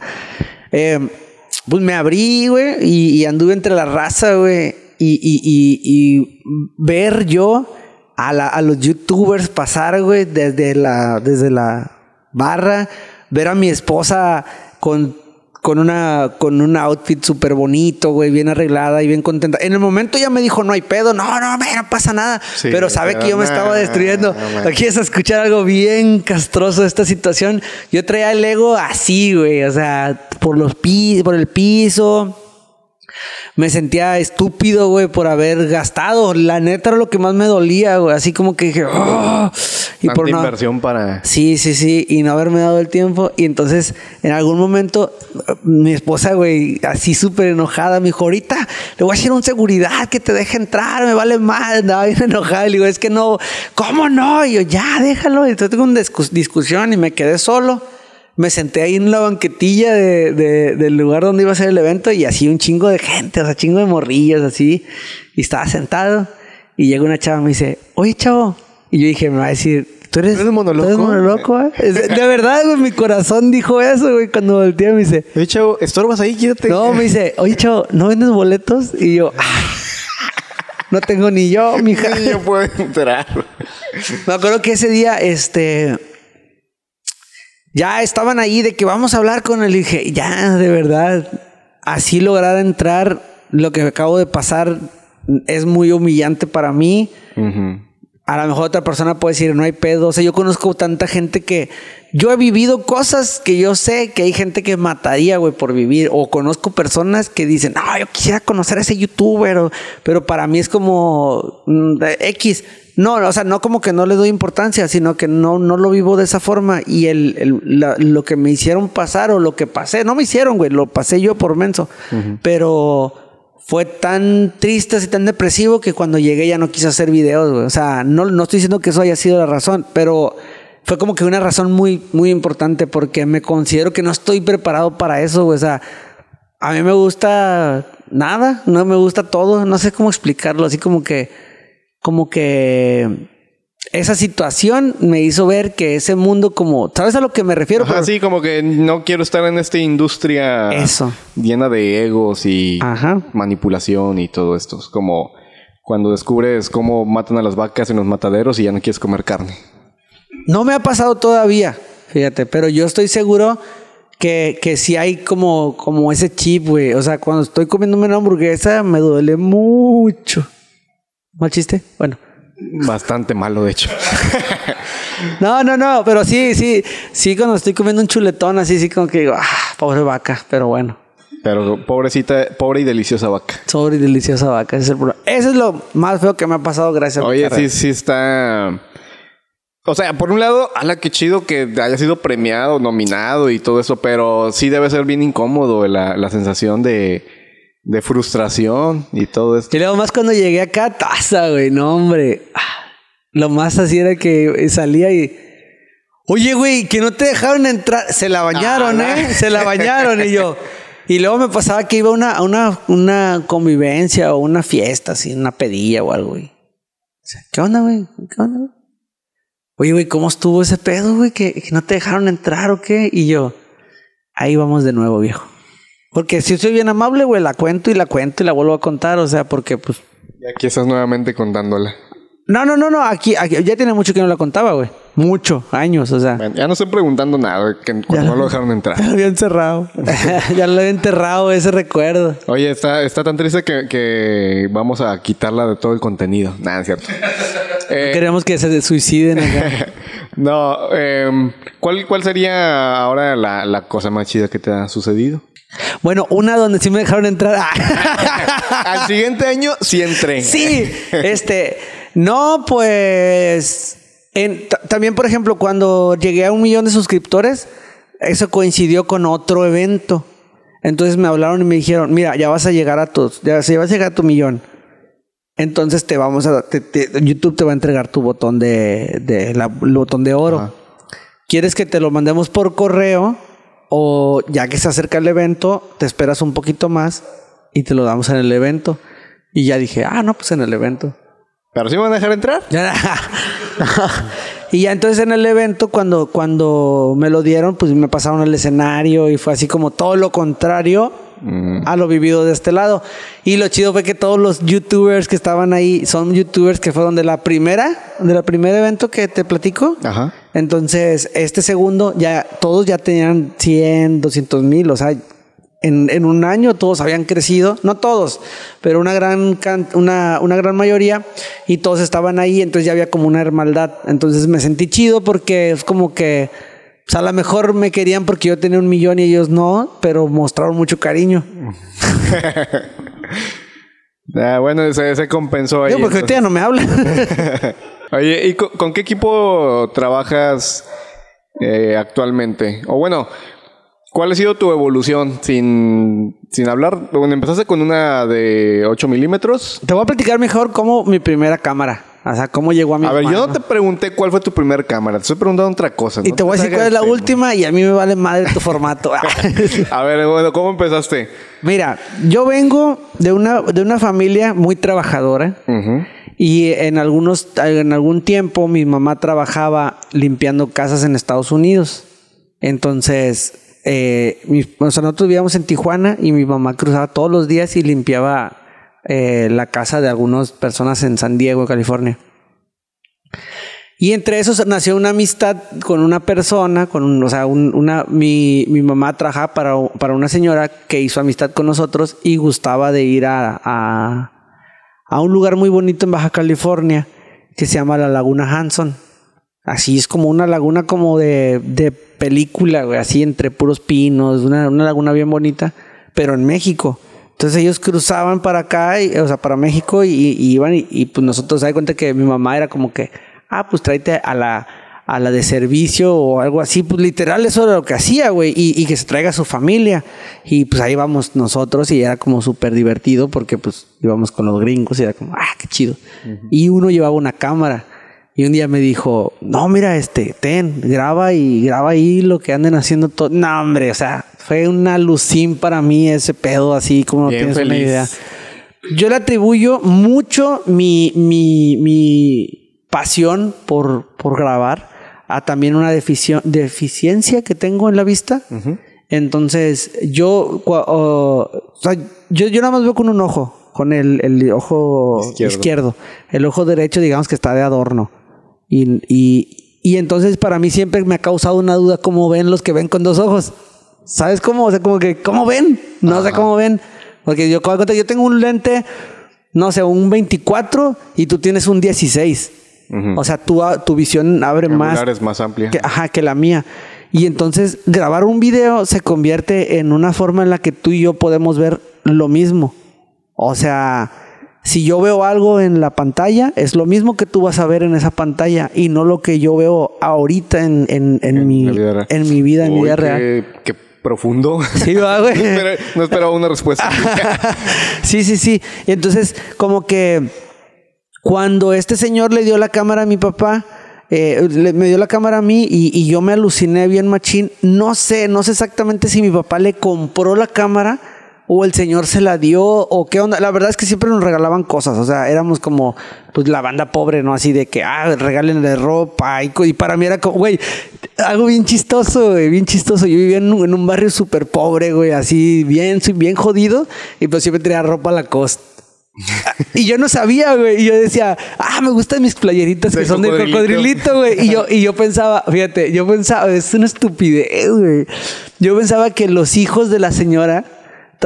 Eh, pues me abrí, güey, y, y anduve entre la raza, güey. Y, y, y, y ver yo a, la- a los youtubers pasar, güey, desde la, desde la barra, ver a mi esposa con con una con un outfit súper bonito, güey, bien arreglada y bien contenta. En el momento ya me dijo, no hay pedo, no, no, no pasa nada. Sí, pero sabe que yo me estaba destruyendo. no. Aquí es a escuchar algo bien castroso de esta situación. Yo traía el ego así, güey, o sea, por los pi por el piso. Me sentía estúpido, güey, por haber gastado. La neta era lo que más me dolía, güey. Así como que dije, "Oh", y Tanta por no, inversión para... Sí, sí, sí, y no haberme dado el tiempo. Y entonces, en algún momento, mi esposa, güey, así súper enojada, me dijo, ahorita le voy a hacer un seguridad que te deje entrar, me vale mal. Andaba bien enojada. Y le digo, es que no, ¿cómo no? Y yo, ya, déjalo. Y entonces tengo una discus- discusión y me quedé solo. Me senté ahí en la banquetilla de- de- del lugar donde iba a ser el evento y así un chingo de gente, o sea, chingo de morrillas así. Y estaba sentado y llega una chava y me dice, oye, chavo. Y yo dije, me va a decir, ¿tú eres, ¿Eres monoloco? ¿tú eres monoloco, eh?" De verdad, güey, mi corazón dijo eso, güey, cuando volteé me dice, Oye, chavo, estorbas ahí, quítate. no, me dice, oye, chavo, ¿no vendes boletos? Y yo, "Ah, no tengo ni yo, mija. Ni yo puedo entrar. Me acuerdo que ese día, este, ya estaban ahí de que vamos a hablar con él. Y dije, ya, de verdad, así lograr entrar, lo que acabo de pasar es muy humillante para mí. A lo mejor otra persona puede decir, no hay pedo. O sea, yo conozco tanta gente que yo he vivido cosas que yo sé que hay gente que mataría, güey, por vivir. O conozco personas que dicen, no, yo quisiera conocer a ese youtuber. o- pero para mí es como mm, X. No, o sea, no como que no le doy importancia, sino que no, no lo vivo de esa forma. Y el, el- la- lo que me hicieron pasar o lo que pasé, no me hicieron, güey, lo pasé yo por menso. Pero fue tan triste y tan depresivo que cuando llegué ya no quise hacer videos. O sea, no, no estoy diciendo que eso haya sido la razón, pero fue como que una razón muy, muy importante porque me considero que no estoy preparado para eso. O sea, a mí me gusta nada, no me gusta todo, no sé cómo explicarlo, así como que, como que esa situación me hizo ver que ese mundo como, ¿sabes a lo que me refiero? Ajá, Pero- sí, como que no quiero estar en esta industria Eso. llena de egos y Ajá. manipulación y todo esto. Es como cuando descubres cómo matan a las vacas en los mataderos y ya no quieres comer carne. No me ha pasado todavía, fíjate, pero yo estoy seguro que, que sí hay como, como ese chip, güey. O sea, cuando estoy comiéndome una hamburguesa me duele mucho. ¿Mal chiste? Bueno. Bastante malo, de hecho. No, no, no, pero sí, sí, sí, cuando estoy comiendo un chuletón así, sí como que digo, ah, pobre vaca, pero bueno. Pero pobrecita, pobre y deliciosa vaca. Sobre y deliciosa vaca, ese es el problema. Eso es lo más feo que me ha pasado gracias a mi Oye, sí, carrera. sí está. O sea, por un lado, ala, qué chido que haya sido premiado, nominado y todo eso, pero sí debe ser bien incómodo la, la sensación de, de frustración y todo esto. Y luego más cuando llegué acá, taza, güey, no, hombre. Lo más así era que salía y. Oye, güey, que no te dejaron entrar. Se la bañaron, Ah, ¿eh? Se la bañaron. Y yo. Y luego me pasaba que iba a una, una, una convivencia o una fiesta, así, una pedilla o algo, güey. O sea, ¿Qué onda, güey? ¿Qué onda, güey? Oye, güey, ¿cómo estuvo ese pedo, güey? ¿Que, que no te dejaron entrar o qué? Y yo, ahí vamos de nuevo, viejo. Porque si soy bien amable, güey, la cuento y la cuento y la vuelvo a contar. O sea, porque pues Y aquí estás nuevamente contándola. No, no, no, no. Aquí, aquí ya tiene mucho que no la contaba, güey. Mucho, años, o sea. Ya no estoy preguntando nada, que cuando no lo dejaron entrar. Ya lo había encerrado. ya lo había enterrado ese recuerdo. Oye, está, está tan triste que, que vamos a quitarla de todo el contenido. Nada, es cierto. Eh, Queremos que se suiciden acá. no, em, ¿cuál, ¿cuál sería ahora la, la cosa más chida que te ha sucedido? Bueno, una donde sí me dejaron entrar. Al siguiente año sí entré. sí, este. No, pues. en- ta- también, por ejemplo, cuando llegué a un millón de suscriptores, eso coincidió con otro evento. Entonces me hablaron y me dijeron, mira, ya vas a llegar a tus, ya se vas a llegar a tu millón. Entonces te vamos a, te- te- YouTube te va a entregar tu botón de, de la, el botón de oro. Ajá. ¿Quieres que te lo mandemos por correo? O ya que se acerca el evento, te esperas un poquito más y te lo damos en el evento. Y ya dije, ah, no, pues en el evento. ¿Pero sí me van a dejar entrar? Ya. y ya entonces en el evento, cuando, cuando me lo dieron, pues me pasaron al escenario y fue así como todo lo contrario a lo vivido de este lado. Y lo chido fue que todos los youtubers que estaban ahí son youtubers que fueron de la primera, de la primer evento que te platico. Ajá. Entonces, este segundo, ya todos ya tenían 100, 200 mil, o sea, en, en un año todos habían crecido, no todos, pero una gran, una, una gran mayoría, y todos estaban ahí, entonces ya había como una hermandad. Entonces me sentí chido porque es como que, pues a lo mejor me querían porque yo tenía un millón y ellos no, pero mostraron mucho cariño. Ah, bueno, se, se compensó ahí. Yo porque ahorita ya no me hablan. Oye, ¿y con, con qué equipo trabajas eh, actualmente? O bueno, ¿cuál ha sido tu evolución sin, sin hablar? Bueno, empezaste con una de 8 milímetros. Te voy a platicar mejor cómo mi primera cámara. O sea, cómo llegó a mi A ver, yo no te pregunté cuál fue tu primera cámara. Te estoy preguntando otra cosa. Y te voy a decir cuál es la hagas última y a mí me vale madre tu formato. A ver, bueno, ¿cómo empezaste? Mira, yo vengo de una, de una familia muy trabajadora y en, algunos, en algún tiempo mi mamá trabajaba limpiando casas en Estados Unidos. Entonces, eh, mi- nosotros vivíamos en Tijuana y mi mamá cruzaba todos los días y limpiaba eh, la casa de algunas personas en San Diego, California. Y entre esos nació una amistad con una persona, con o sea, un- una, mi, mi mamá trabajaba para, para una señora que hizo amistad con nosotros y gustaba de ir a, a un lugar muy bonito en Baja California que se llama la Laguna Hanson. Así es como una laguna como de, de película, güey, así entre puros pinos, una, una laguna bien bonita, pero en México. Entonces ellos cruzaban para acá, y- o sea, para México y, y iban y, y, pues nosotros, ¿sabes cuenta que mi mamá era como que, ah, pues tráete a la, a la de servicio o algo así, pues literal eso era lo que hacía, güey, y, y que se traiga a su familia. Y pues ahí vamos nosotros y era como súper divertido porque pues íbamos con los gringos y era como, ah, qué chido. Y uno llevaba una cámara. Y un día me dijo, no, mira, este, ten, graba y graba ahí lo que anden haciendo todo. No, hombre, o sea, fue una lucín para mí ese pedo, así como no tienes una idea. Yo le atribuyo mucho mi, mi, mi pasión por, por grabar a también una deficiencia que tengo en la vista. Entonces, yo, o sea, yo, yo nada más veo con un ojo, con el, el ojo Izquierdo. izquierdo. El ojo derecho, digamos que está de adorno. Y, y, y entonces para mí siempre me ha causado una duda cómo ven los que ven con dos ojos. ¿Sabes cómo? O sea, como que, ¿cómo ven? No sé cómo ven. Porque yo, yo tengo un lente, no sé, un 24 y tú tienes un 16. Ujú. O sea, tu, tu visión abre más Angular es más amplia. que, ajá, que la mía. Y entonces grabar un video se convierte en una forma en la que tú y yo podemos ver lo mismo. O sea, si yo veo algo en la pantalla, es lo mismo que tú vas a ver en esa pantalla y no lo que yo veo ahorita en, en, en En mi, vida en mi vida, en mi vida qué- real. Qué profundo. Sí, va, güey. no, esperaba, no esperaba una respuesta. sí, sí, sí. Y entonces, como que cuando este señor le dio la cámara a mi papá, eh, le- me dio la cámara a mí y, y yo me aluciné bien machín. No sé, no sé exactamente si mi papá le compró la cámara o el señor se la dio o qué onda. La verdad es que siempre nos regalaban cosas, o sea, éramos como pues la banda pobre, ¿no? Así de que, ah, regálenle ropa y, para mí era como, güey, algo bien chistoso, güey, bien chistoso. Yo vivía en un, en un barrio súper pobre, güey, así bien, soy bien jodido y pues siempre tenía ropa a la costa. Y yo no sabía, güey. Y yo decía, ah, me gustan mis playeritas que son de cocodrilito. cocodrilito, güey. Y yo, y yo pensaba, fíjate, yo pensaba, es una estupidez, güey. Yo pensaba que los hijos de la señora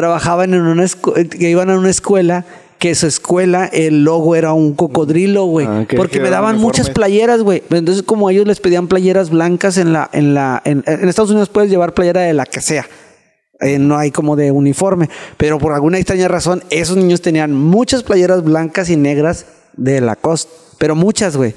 trabajaban en una escu- que iban a una escuela que su escuela el logo era un cocodrilo, güey, Ah, que- porque que me daban muchas playeras, güey. Entonces como ellos les pedían playeras blancas en la en la en, en Estados Unidos puedes llevar playera de la que sea. Eh, no hay como de uniforme, pero por alguna extraña razón esos niños tenían muchas playeras blancas y negras de Lacoste, pero muchas, güey.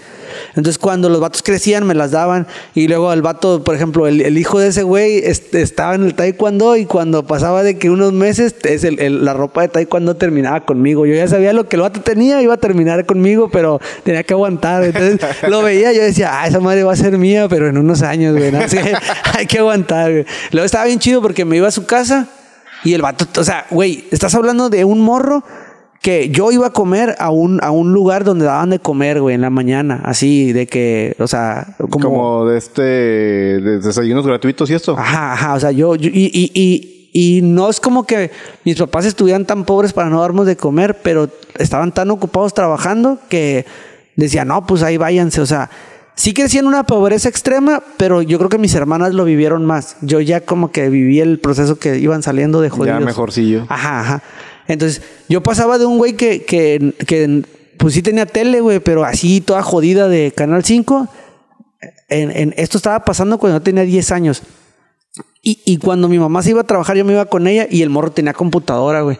Entonces cuando los vatos crecían me las daban y luego el vato, por ejemplo, el, hijo de ese güey estaba en el taekwondo y cuando pasaba de que unos meses es la ropa de taekwondo terminaba conmigo. Yo ya sabía lo que el vato tenía, iba a terminar conmigo, pero tenía que aguantar. Entonces lo veía, yo decía, ah, esa madre va a ser mía, pero en unos años, güey. Así que hay que aguantar, güey. Luego estaba bien chido porque me iba a su casa y el vato, o sea, güey, estás hablando de un morro que yo iba a comer a un, a un lugar donde daban de comer, güey, en la mañana. Así de que, o sea, como. Como de este de desayunos gratuitos y esto. Ajá, ajá. O sea, yo. yo- y, y, y, y no es como que mis papás estuvieran tan pobres para no darnos de comer, pero estaban tan ocupados trabajando que decía, no, pues ahí váyanse. O sea, sí crecí en una pobreza extrema, pero yo creo que mis hermanas lo vivieron más. Yo ya como que viví el proceso que iban saliendo de jodidos. Ya mejorcillo. Ajá, ajá. Entonces, yo pasaba de un güey que, que, pues sí tenía tele, güey, pero así toda jodida de Canal 5. En, en- esto estaba pasando cuando yo tenía 10 años. Y, y cuando mi mamá se iba a trabajar, yo me iba con ella y el morro tenía computadora, güey.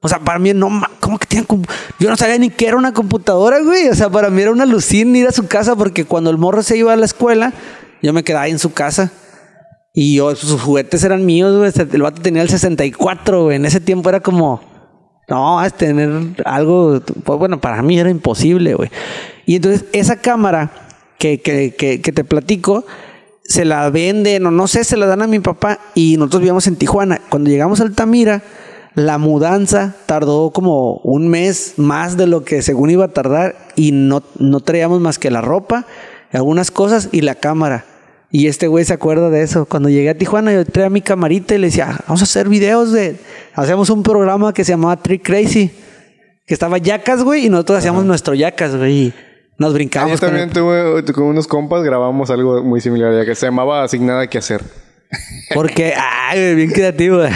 O sea, para mí, no, ¿cómo que compu- Yo no sabía ni qué era una computadora, güey. O sea, para mí era una lucín ir a su casa porque cuando el morro se iba a la escuela, yo me quedaba ahí en su casa. Y yo, sus juguetes eran míos, güey. El vato tenía el 64, güey. En ese tiempo era como, no, es tener algo, pues bueno, para mí era imposible, güey. Y entonces esa cámara que, que, que, que te platico, se la venden o no sé, se la dan a mi papá y nosotros vivíamos en Tijuana. Cuando llegamos a Altamira, la mudanza tardó como un mes más de lo que según iba a tardar y no, no traíamos más que la ropa, algunas cosas y la cámara. Y este güey se acuerda de eso. Cuando llegué a Tijuana, yo traía mi camarita y le decía, vamos a hacer videos de... Hacíamos un programa que se llamaba Trick Crazy, que estaba Yacas, güey, y nosotros hacíamos nuestro Yacas, güey. Y nos Ah, yo brincábamos. con también el- tuve, con unos compas grabamos algo muy similar, ya que se llamaba Sin Nada Que Hacer. Porque, ay, bien creativo.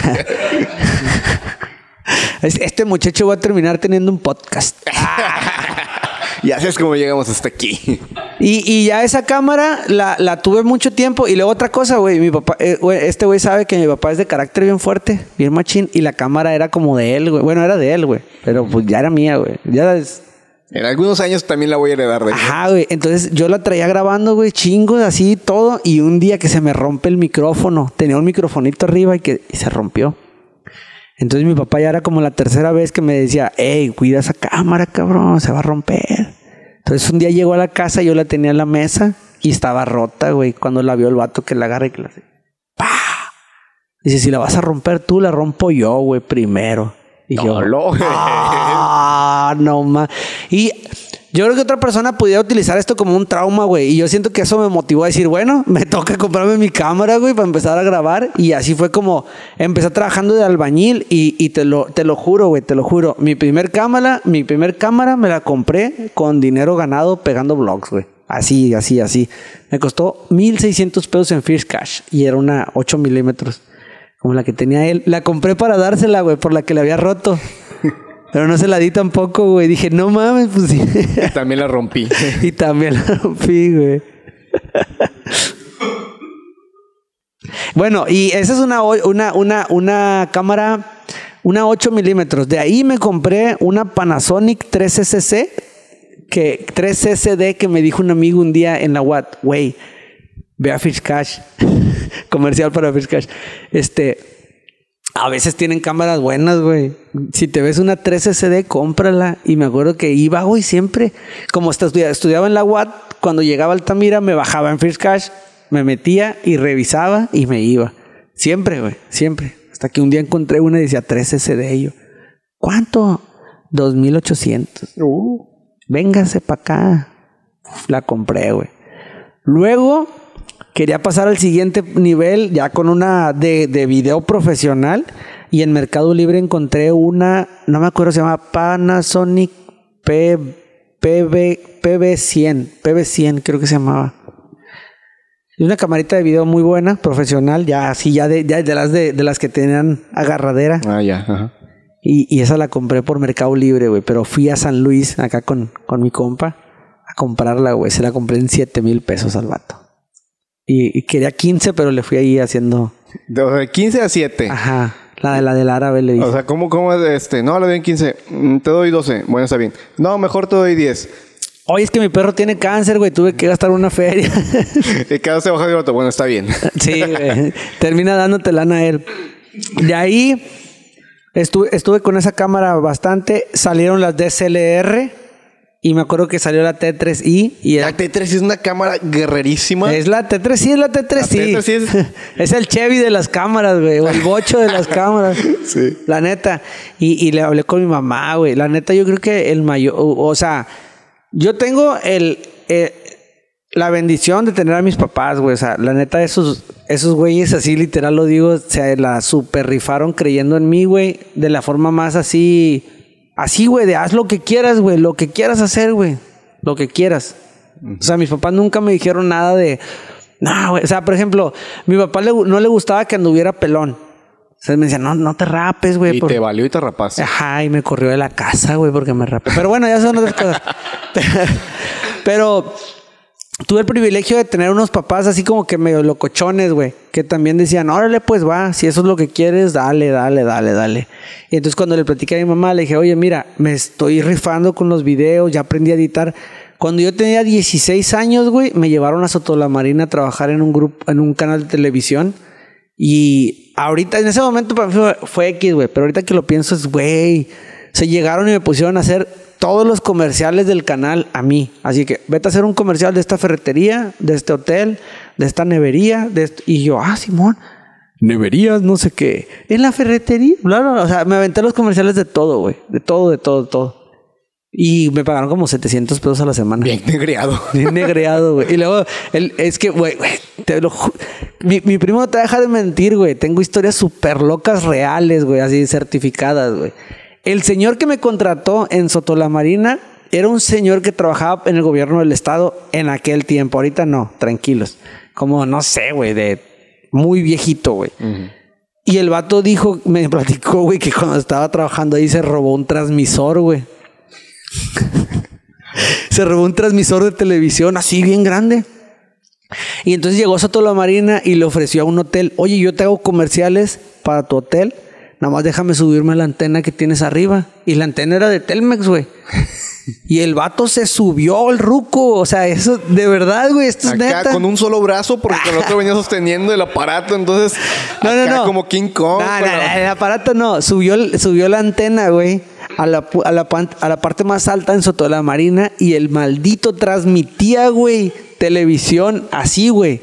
Es- Este muchacho va a terminar teniendo un podcast. Y así es como llegamos hasta aquí. Y, y ya esa cámara la, la tuve mucho tiempo. Y luego otra cosa, güey. Mi papá, eh, este güey sabe que mi papá es de carácter bien fuerte, bien machín. Y la cámara era como de él, güey. Bueno, era de él, güey. Pero pues ya era mía, güey. Ya es. En algunos años también la voy a heredar de Ajá, güey. Entonces yo la traía grabando, güey, chingo, así todo. Y un día que se me rompe el micrófono, tenía un microfonito arriba y que y se rompió. Entonces mi papá ya era como la tercera vez que me decía, hey, cuida esa cámara, cabrón, se va a romper. Entonces un día llegó a la casa, yo la tenía en la mesa y estaba rota, güey. Cuando la vio el vato que la agarra y que la. ¡Pah! Dice, si la vas a romper tú, la rompo yo, güey, primero. Y yo, No, lo- Ah, no más. Y yo creo que otra persona pudiera utilizar esto como un trauma, güey. Y yo siento que eso me motivó a decir, bueno, me toca comprarme mi cámara, güey, para empezar a grabar. Y así fue como empecé trabajando de albañil y, te, lo, te lo juro, güey, te lo juro. Mi primer cámara, mi primer cámara me la compré con dinero ganado pegando vlogs, güey. Así, así, así. Me costó 1600 pesos en First Cash y era una 8 milímetros. Como la que tenía él. La compré para dársela, güey, por la que le había roto. Pero no se la di tampoco, güey. Dije, no mames, pues sí. También la rompí. y también la rompí, güey. bueno, y esa es una, una, una, una cámara, una 8 milímetros. De ahí me compré una Panasonic 3SC, que 3SD que me dijo un amigo un día en la Watt, güey, ve a Fish Cash, comercial para Fish Cash. Este, a veces tienen cámaras buenas, güey. Si te ves una 3SD, cómprala. Y me acuerdo que iba, güey, siempre. Como estudiaba en la UAT, cuando llegaba a Altamira, me bajaba en First Cash, me metía y revisaba y me iba. Siempre, güey, siempre. Hasta que un día encontré una y decía 3SD. Y yo, ¿cuánto? 2800. Véngase para acá. La compré, güey. Luego quería pasar al siguiente nivel ya con una de, de video profesional y en Mercado Libre encontré una, no me acuerdo, se llama Panasonic P, PB, PB100, PB100 creo que se llamaba. Y una camarita de video muy buena, profesional, ya así, ya de, ya de las de, de las que tenían agarradera. Ah, ya. Ajá. Y, y esa la compré por Mercado Libre, güey. Pero fui a San Luis, acá con, con mi compa, a comprarla, güey. Se la compré en 7 mil pesos al vato. Y, y quería 15, pero le fui ahí haciendo. De, o sea, 15 a 7. Ajá. La de la del árabe le dije. O sea, ¿cómo, cómo es este? No, le doy en 15. Mm, Te doy 12. Bueno, está bien. No, mejor te doy 10. Oye, es que mi perro tiene cáncer, güey. Tuve que gastar una feria. Y cada vez se baja de otro. Bueno, está bien. sí, güey. Termina dándote lana a él. De ahí estuve, estuve con esa cámara bastante. Salieron las DSLR. Y me acuerdo que salió la T3i. Y era La T3 es una cámara guerrerísima. Es la T3, sí, es la T3, sí. T3 sí es- Es el Chevy de las cámaras, güey. O el bocho de las cámaras. Sí. La neta. Y, y le hablé con mi mamá, güey. La neta, yo creo que el mayor. O, o sea, yo tengo el. eh, la bendición de tener a mis papás, güey. O sea, la neta, esos, esos güeyes, así literal lo digo, se la super rifaron creyendo en mí, güey. De la forma más así. Así, güey, de haz lo que quieras, güey. Lo que quieras hacer, güey. Lo que quieras. O sea, mis papás nunca me dijeron nada de. No, güey. O sea, por ejemplo, mi papá le- no le gustaba que anduviera pelón. O sea, me decía, no, no te rapes, güey. Y por- te valió y te rapaste. Ajá, y me corrió de la casa, güey, porque me rapé. Pero bueno, ya son otras cosas. Pero tuve el privilegio de tener unos papás así como que medio locochones, güey, que también decían, órale, pues va, si eso es lo que quieres, dale, dale, dale, dale. Y entonces cuando le platiqué a mi mamá, le dije, oye, mira, me estoy rifando con los videos, ya aprendí a editar. Cuando yo tenía 16 años, güey, me llevaron a Sotolamarina a trabajar en un grupo, en un canal de televisión. Y ahorita, en ese momento para mí fue, fue X, güey. Pero ahorita que lo pienso es, güey. Se llegaron y me pusieron a hacer todos los comerciales del canal a mí. Así que vete a hacer un comercial de esta ferretería, de este hotel, de esta nevería. De esto. Y yo, ah, Simón, neverías, no sé qué. En la ferretería, bla, bla, bla. O sea, me aventé los comerciales de todo, güey. De todo, de todo, de todo. Y me pagaron como 700 pesos a la semana. Bien negreado. Bien negreado, güey. Y luego, el, es que, güey, güey, te lo mi, mi primo no te deja de mentir, güey. Tengo historias súper locas reales, güey, así certificadas, güey. El señor que me contrató en Sotolamarina era un señor que trabajaba en el gobierno del estado en aquel tiempo. Ahorita no, tranquilos. Como, no sé, güey, de muy viejito, güey. Y el vato dijo, me platicó, güey, que cuando estaba trabajando ahí se robó un transmisor, güey. se robó un transmisor de televisión así bien grande. Y entonces llegó a Soto la Marina y le ofreció a un hotel, oye, yo te hago comerciales para tu hotel, nada más déjame subirme a la antena que tienes arriba. Y la antena era de Telmex, güey. Y el vato se subió el ruco, o sea, eso de verdad, güey, esto es Acá neta. con un solo brazo porque con el otro venía sosteniendo el aparato, entonces No, no, acá no. como King Kong. No, no, pero- no, el aparato no. Subió, subió la antena, güey, a la, a, la, a la parte más alta en Soto de la Marina y el maldito transmitía, güey, televisión así, güey.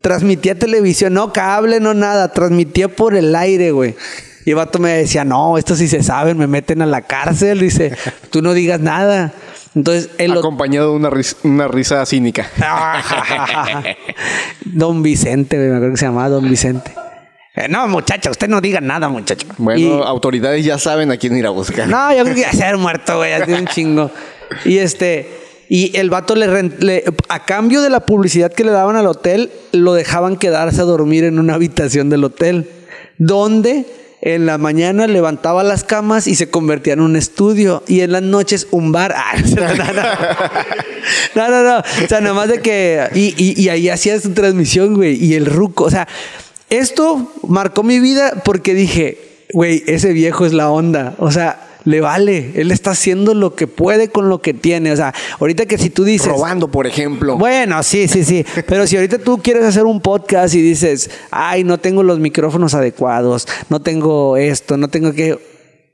Transmitía televisión, no cable, no nada. Transmitía por el aire, güey. Y el vato me decía, no, esto sí se saben, me meten a la cárcel. Dice, tú no digas nada. Entonces, el, acompañado de una, ris- una risa cínica. Don Vicente, güey, me acuerdo que se llamaba Don Vicente. Eh, no, muchacha, usted no diga nada, muchacho. Bueno, Y- autoridades ya saben a quién ir a buscar. no, yo creo que ya se ha muerto, güey, hace un chingo. Y este, y el vato le, le- a cambio de la publicidad que le daban al hotel, lo dejaban quedarse a dormir en una habitación del hotel, donde en la mañana levantaba las camas y se convertía en un estudio y en las noches un bar. Ah, no, no, no. O sea, nada más de que y, y, y ahí hacía su transmisión, güey, y el ruco, o sea, esto marcó mi vida porque dije, güey, ese viejo es la onda. O sea, le vale. Él está haciendo lo que puede con lo que tiene. O sea, ahorita que si tú dices. Robando, por ejemplo. Bueno, sí, sí, sí. Pero si ahorita tú quieres hacer un podcast y dices, ay, no tengo los micrófonos adecuados, no tengo esto, no tengo que.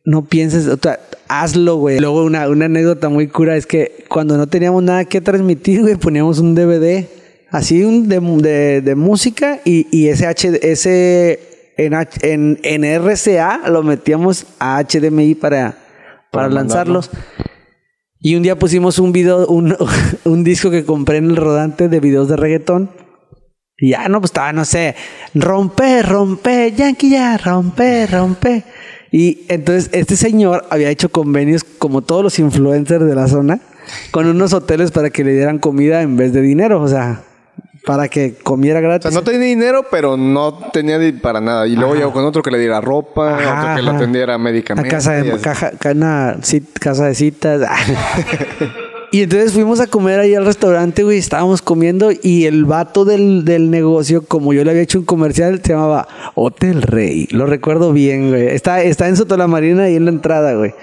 No pienses, o sea, hazlo, güey. Luego, una, una anécdota muy cura es que cuando no teníamos nada que transmitir, güey, poníamos un DVD, así un de, de, de música y, y ese, H, ese en, H- en, en RCA lo metíamos a HDMI para, para, Para lanzarlos. Y un día pusimos un video, un, un disco que compré en el rodante de videos de reggaetón. Y ya, no, pues estaba, no sé, rompe, rompe, Yankee ya, rompe, rompe. Y entonces este señor había hecho convenios, como todos los influencers de la zona, con unos hoteles para que le dieran comida en vez de dinero. O sea, para que comiera O gratis. sea, no tenía dinero, pero no tenía para nada. Y luego llegó con otro que le diera ropa, Ajá, otro que le ajá. atendiera A medicamentos. casa y de caja, cana- casa de citas. y entonces fuimos a comer ahí al restaurante, güey. Estábamos comiendo y el vato del, del negocio, como yo le había hecho un comercial, se llamaba Hotel Rey. Lo recuerdo bien, güey. Está, está en Soto la Marina ahí en la entrada, güey.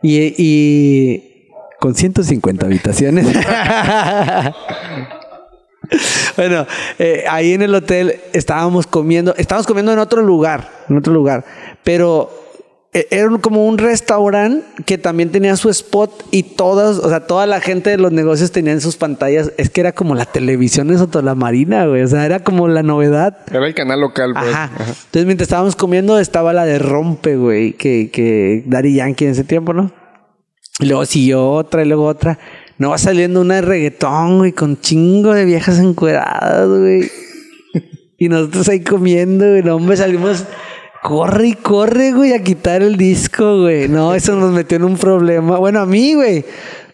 Y, y con 150 habitaciones. Bueno, eh, ahí en el hotel estábamos comiendo, estábamos comiendo en otro lugar, en otro lugar, pero eh, era como un restaurante que también tenía su spot y todas, o sea, toda la gente de los negocios tenían sus pantallas, es que era como la televisión de Soto la Marina, güey, o sea, era como la novedad. Era el canal local, pues. Ajá. Entonces, mientras estábamos comiendo, estaba la de Rompe, güey, que, que Daddy Yankee en ese tiempo, ¿no? Y luego siguió otra y luego otra. No va saliendo una de reggaetón, güey, con chingo de viejas encueradas, güey. Y nosotros ahí comiendo, güey. No, hombre, salimos. Corre y corre, güey, a quitar el disco, güey. No, eso nos metió en un problema. Bueno, a mí, güey.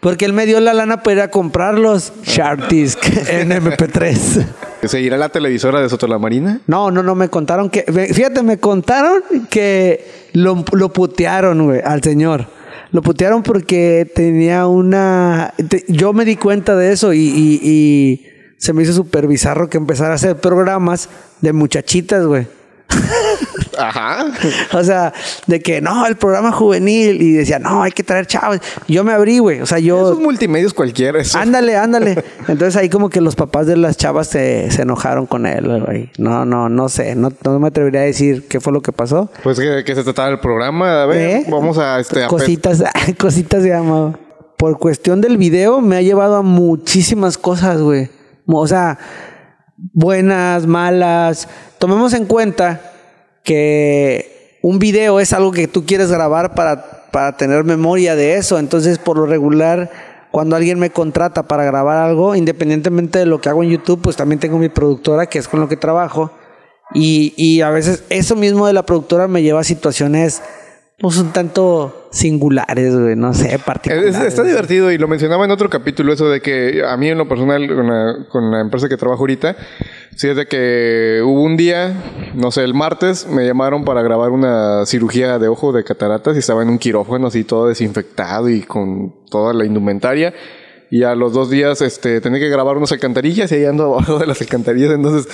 Porque él me dio la lana para ir a comprarlos. Sharpdisk en MP3. ¿Seguirá la televisora de Soto la Marina? No, no, no, me contaron que. Fíjate, me contaron que lo, lo putearon, güey, al señor. Lo putearon porque tenía una. yo me di cuenta de eso y se me hizo súper bizarro que empezara a hacer programas de muchachitas, güey. Ajá. O sea, de que no, el programa juvenil y decía, no, hay que traer chavos. Yo me abrí, güey. O sea, yo. Esos multimedios cualquiera. eso. Ándale, ándale. Entonces ahí como que los papás de las chavas se, se enojaron con él, güey. No, no, no sé. No, no me atrevería a decir qué fue lo que pasó. Pues que, que se trataba el programa. A ver, ¿Eh? vamos a este. a- Cositas, cositas se llama. Por cuestión del video me ha llevado a muchísimas cosas, güey. O sea, buenas, malas. Tomemos en cuenta que un video es algo que tú quieres grabar para, para tener memoria de eso. Entonces, por lo regular, cuando alguien me contrata para grabar algo, independientemente de lo que hago en YouTube, pues también tengo mi productora, que es con lo que trabajo. Y, y a veces eso mismo de la productora me lleva a situaciones, pues un tanto singulares, güey, no sé, Es- particulares. está divertido y lo mencionaba en otro capítulo eso de que a mí en lo personal con la, con la empresa que trabajo ahorita, sí es de que hubo un día, no sé, el martes me llamaron para grabar una cirugía de ojo de cataratas y estaba en un quirófano así todo desinfectado y con toda la indumentaria. Y a los dos días este, tenía que grabar unas alcantarillas y ahí ando abajo de las alcantarillas. Entonces,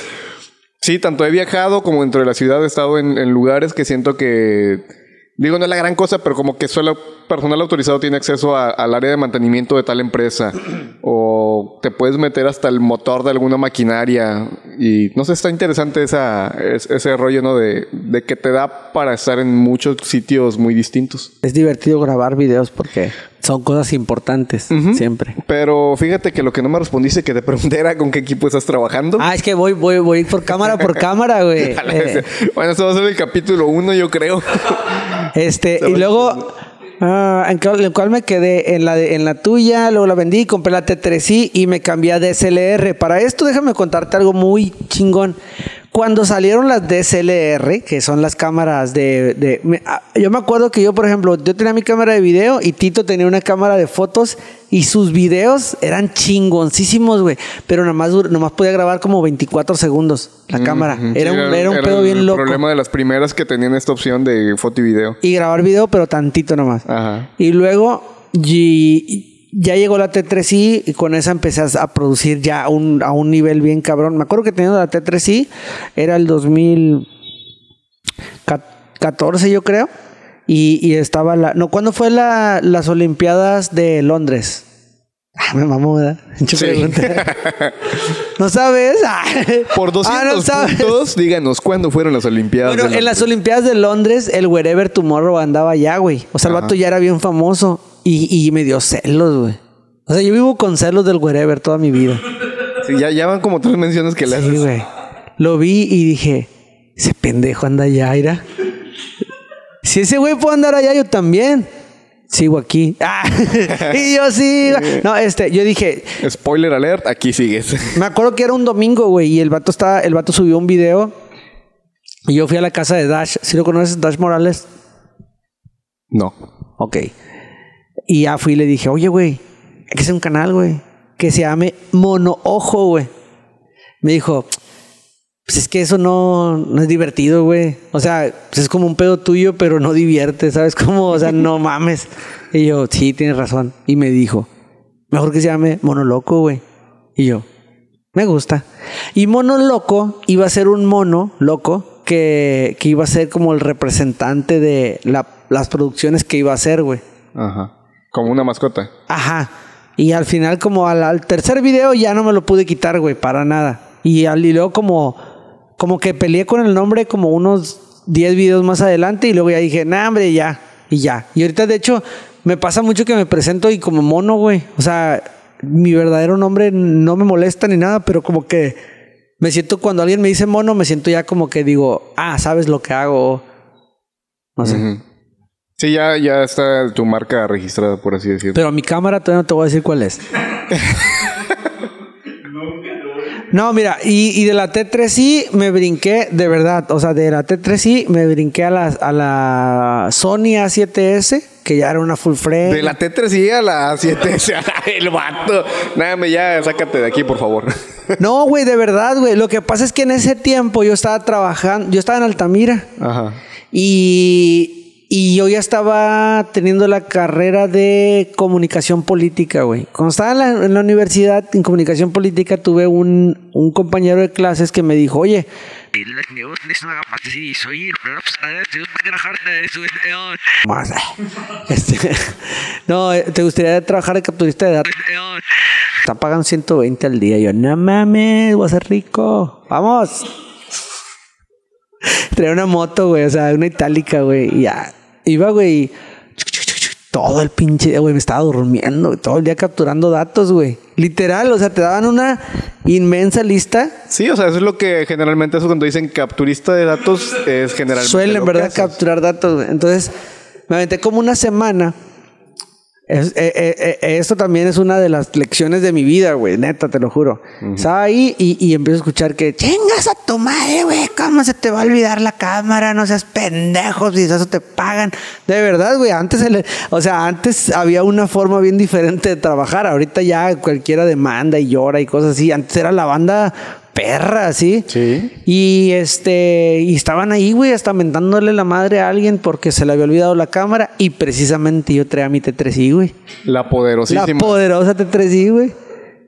Sí, tanto he viajado como dentro de la ciudad he estado en, en lugares que siento que, digo, no es la gran cosa, pero como que solo personal autorizado tiene acceso a- al área de mantenimiento de tal empresa. O te puedes meter hasta el motor de alguna maquinaria. Y no sé, está interesante esa, es- ese rollo, ¿no? De, de que te da para estar en muchos sitios muy distintos. Es divertido grabar videos porque son cosas importantes, siempre. Pero fíjate que lo que no me respondiste que te pregunté era con qué equipo estás trabajando. Ah, es que voy, voy, voy por cámara por cámara, güey. Eh, bueno, eso va a ser el capítulo uno, yo creo. Este, y luego, ah, en en cuál me quedé en la, de- en la tuya, luego la vendí, compré la T3i y me cambié a DSLR. Para esto, déjame contarte algo muy chingón. Cuando salieron las DSLR, que son las cámaras de... de- me- ah, yo me acuerdo que yo, por ejemplo, yo tenía mi cámara de video y Tito tenía una cámara de fotos y sus videos eran chingoncísimos, güey. Pero nada más, dur- nomás podía grabar como 24 segundos la cámara. Era un, era un pedo el bien loco. problema de las primeras que tenían esta opción de foto y video. Y grabar video, pero tantito nomás. Ajá. Y luego y- ya llegó la T3i y con esa empecé a, producir ya un, a un nivel bien cabrón. Me acuerdo que teniendo la T3i era el 2014 yo creo. Y, y estaba la... No, ¿cuándo fue la, las Olimpiadas de Londres? Ah, me mamó, ¿verdad? Sí. ¿No sabes? Ah. Por 200 Ah, no sabes. puntos, díganos cuándo fueron las Olimpiadas. Bueno, de en las? Olimpiadas de Londres, el Wherever Tomorrow andaba allá, güey. O sea, el vato ya era bien famoso y, y me dio celos, güey. O sea, yo vivo con celos del Wherever toda mi vida. Sí, ya, ya van como tres menciones que le Sí, haces. güey. Lo vi y dije, ese pendejo anda allá, mira. Si ese güey puede andar allá, yo también. Sigo aquí. Ah, y yo sigo. No, este, yo dije, Spoiler alert, aquí sigues. me acuerdo que era un domingo, güey, y el vato estaba, el vato subió un video y yo fui a la casa de Dash. ¿Sí lo conoces, Dash Morales? No. Ok. Y ya fui y le dije, oye, güey, hay que hacer un canal, güey, que se llame Mono Ojo, güey. Me dijo, pues es que eso no, no es divertido, güey. O sea, pues es como un pedo tuyo, pero no divierte, ¿sabes? Como, o sea, no mames. Y yo, sí, tienes razón. Y me dijo, mejor que se llame Mono Loco, güey. Y yo, me gusta. Y Mono Loco iba a ser un mono loco que, que iba a ser como el representante de la- las producciones que iba a hacer, güey. Ajá. Como una mascota. Ajá. Y al final, como al, al tercer video, ya no me lo pude quitar, güey, para nada. Y, al, y luego como, como que peleé con el nombre como unos 10 videos más adelante y luego ya dije, nah, hombre, ya. Y ya. Y ahorita, de hecho, me pasa mucho que me presento y como mono, güey. O sea, mi verdadero nombre no me molesta ni nada, pero como que me siento cuando alguien me dice mono, me siento ya como que digo, ah, sabes lo que hago. No sé. Sí, ya, ya está tu marca registrada, por así decirlo. Pero mi cámara todavía no te voy a decir cuál es. No, mira, y, y de la T3i me brinqué, de verdad, o sea, de la T3i me brinqué a la, a la Sony A7S, que ya era una full frame. De la T3 a la 7 el vato. Nada, me ya, sácate de aquí, por favor. No, güey, de verdad, güey. Lo que pasa es que en ese tiempo yo estaba trabajando, yo estaba en Altamira. Ajá. Y, y yo ya estaba teniendo la carrera de comunicación política, güey. Cuando estaba en la, en la universidad en comunicación política tuve un, un compañero de clases que me dijo, oye, más, este, no, eh, ¿te gustaría trabajar de capturista de datos? Te pagan 120 al día. Yo, no mames, voy a ser rico. Vamos. Traía una moto, güey, o sea, una itálica, güey. Y ya. Iba, güey. Todo el pinche día, güey, me estaba durmiendo. Todo el día capturando datos, güey. Literal, o sea, te daban una inmensa lista. Sí, o sea, eso es lo que generalmente eso cuando dicen capturista de datos es generalmente. Suelen, lo que ¿verdad? haces. Capturar datos, güey. Entonces, me aventé como una semana. Es- eh, eh, eh, esto también es una de las lecciones de mi vida, güey. Neta, te lo juro. Estaba ahí y, y empiezo a escuchar que chingas a tu madre, güey. ¿Cómo se te va a olvidar la cámara? No seas pendejos, si eso te pagan. De verdad, güey. Antes, se le- o sea, antes había una forma bien diferente de trabajar. Ahorita ya cualquiera demanda y llora y cosas así. Antes era la banda perra, ¿sí? Sí. Y este, y estaban ahí, güey, hasta mentándole la madre a alguien porque se le había olvidado la cámara. Y precisamente yo traía mi T3i, güey. La poderosísima. La poderosa T3i, güey.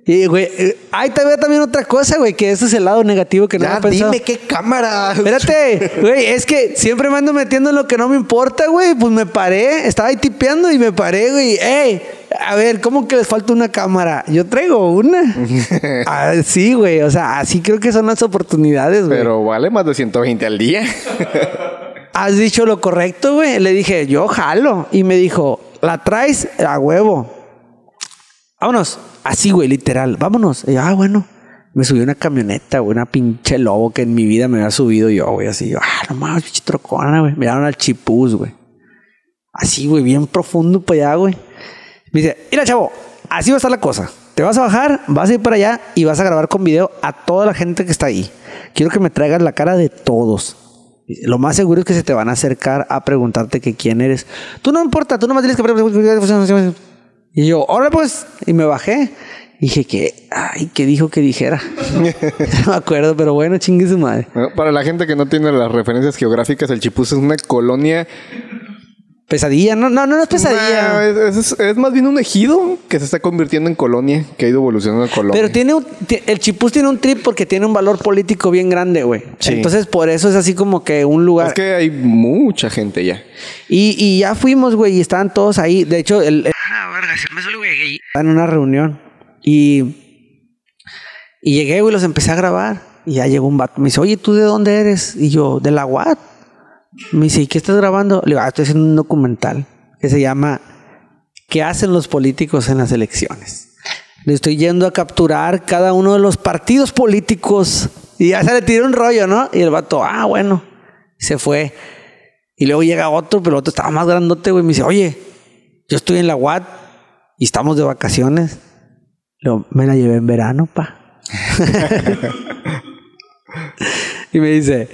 Y, güey, eh, ahí te veo también otra cosa, güey, que ese es el lado negativo que no ya, pensado. dime qué cámara. Espérate, güey, es que siempre me ando metiendo en lo que no me importa, güey. Pues me paré, estaba ahí tipeando y me paré, güey. ¡Ey! A ver, ¿cómo que les falta una cámara? Yo traigo una. Ah, sí, güey. O sea, así creo que son las oportunidades, güey. Pero vale más de 120 al día. Has dicho lo correcto, güey. Le dije, yo jalo. Y me dijo, ¿la traes? A huevo. Vámonos. Así, güey, literal. Vámonos. Y yo, ah, bueno. Me subí una camioneta, güey, una pinche lobo que en mi vida me había subido yo, güey, así. Yo, ah, no mames, pinche trocona, güey. Me dieron al chipús, güey. Así, güey, bien profundo para allá, güey. Me dice, mira, chavo, así va a estar la cosa. Te vas a bajar, vas a ir para allá y vas a grabar con video a toda la gente que está ahí. Quiero que me traigas la cara de todos. Lo más seguro es que se te van a acercar a preguntarte que quién eres. Tú no importa, tú nomás tienes que... Y yo, ahora pues, y me bajé. Dije que, ay, ¿qué dijo que dijera? no me acuerdo, pero bueno, chingue su madre. Para la gente que no tiene las referencias geográficas, el Chipús es una colonia. Pesadilla, no, no, no es pesadilla. Nah, es, es- es más bien un ejido que se está convirtiendo en colonia, que ha ido evolucionando en colonia. Pero tiene un, el chipús tiene un trip porque tiene un valor político bien grande, güey. Sí. Entonces, por eso es así como que un lugar. Es que hay mucha gente ya. Y, y ya fuimos, güey, y estaban todos ahí. De hecho, el, el- estaba en una reunión. Y, y llegué, güey, los empecé a grabar. Y ya llegó un vato. Me dice, oye, ¿tú de dónde eres? Y yo, de la UAT. Me dice, ¿y qué estás grabando? Le digo, ah, estoy haciendo un documental que se llama ¿Qué hacen los políticos en las elecciones? Le estoy yendo a capturar cada uno de los partidos políticos. Y ya se le tiró un rollo, ¿no? Y el vato, ah, bueno. Se fue. Y luego llega otro, pero el otro estaba más grandote, güey. Me dice, oye, yo estoy en la UAT y estamos de vacaciones. Digo, me la llevé en verano, pa. y me dice,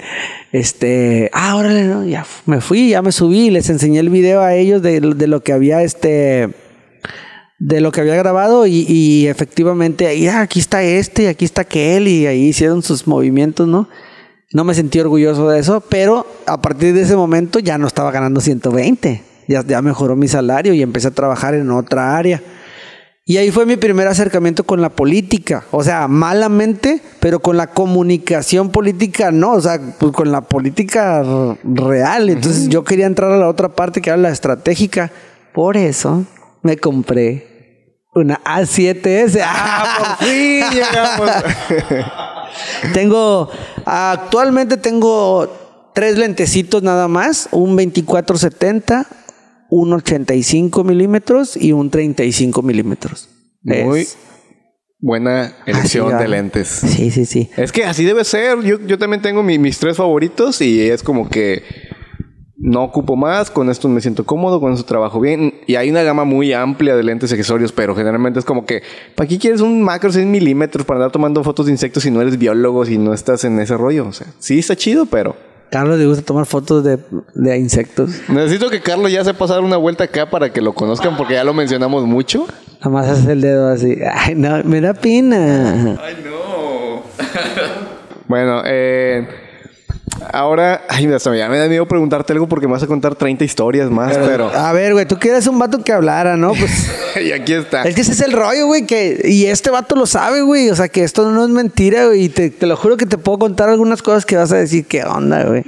este, ah, órale, no, ya me fui, ya me subí y les enseñé el video a ellos de, de lo que había, este, de lo que había grabado y, y efectivamente ahí, ah, aquí está este y aquí está aquel y ahí hicieron sus movimientos, ¿no? No me sentí orgulloso de eso, pero a partir de ese momento ya no estaba ganando 120. Ya, ya mejoró mi salario y empecé a trabajar en otra área. Y ahí fue mi primer acercamiento con la política. O sea, malamente, pero con la comunicación política no. O sea, pues con la política real. Entonces yo quería entrar a la otra parte que era la estratégica. Por eso me compré una A7S. ¡Ah, por fin llegamos! Tengo, actualmente tengo tres lentecitos nada más, un 24-70, un 85 milímetros y un 35 milímetros. Muy Es- buena elección de lentes. Sí, sí, sí. Es que así debe ser. Yo, yo también tengo mi- mis tres favoritos y es como que no ocupo más, con estos me siento cómodo, con eso trabajo bien. y hay una gama muy amplia de lentes y accesorios, pero generalmente es como que, ¿para qué quieres un macro 6 milímetros para andar tomando fotos de insectos si no eres biólogo, si no estás en ese rollo? O sea, sí está chido, pero... Carlos le gusta tomar fotos de, de insectos. Necesito que Carlos ya se pase a dar una vuelta acá para que lo conozcan porque ya lo mencionamos mucho. Nada más hace el dedo así. Ay, no, me da pena. Ay, no. Bueno, eh, ahora, ay, hasta ya me da miedo preguntarte algo porque me vas a contar 30 historias más, pero... A ver, güey, tú quieres un vato que hablara, ¿no? Pues y aquí está. es que ese es el rollo, güey, que y este vato lo sabe, güey, o sea, que esto no es mentira, güey, y te, te lo juro que te puedo contar algunas cosas que vas a decir, ¿qué onda, güey?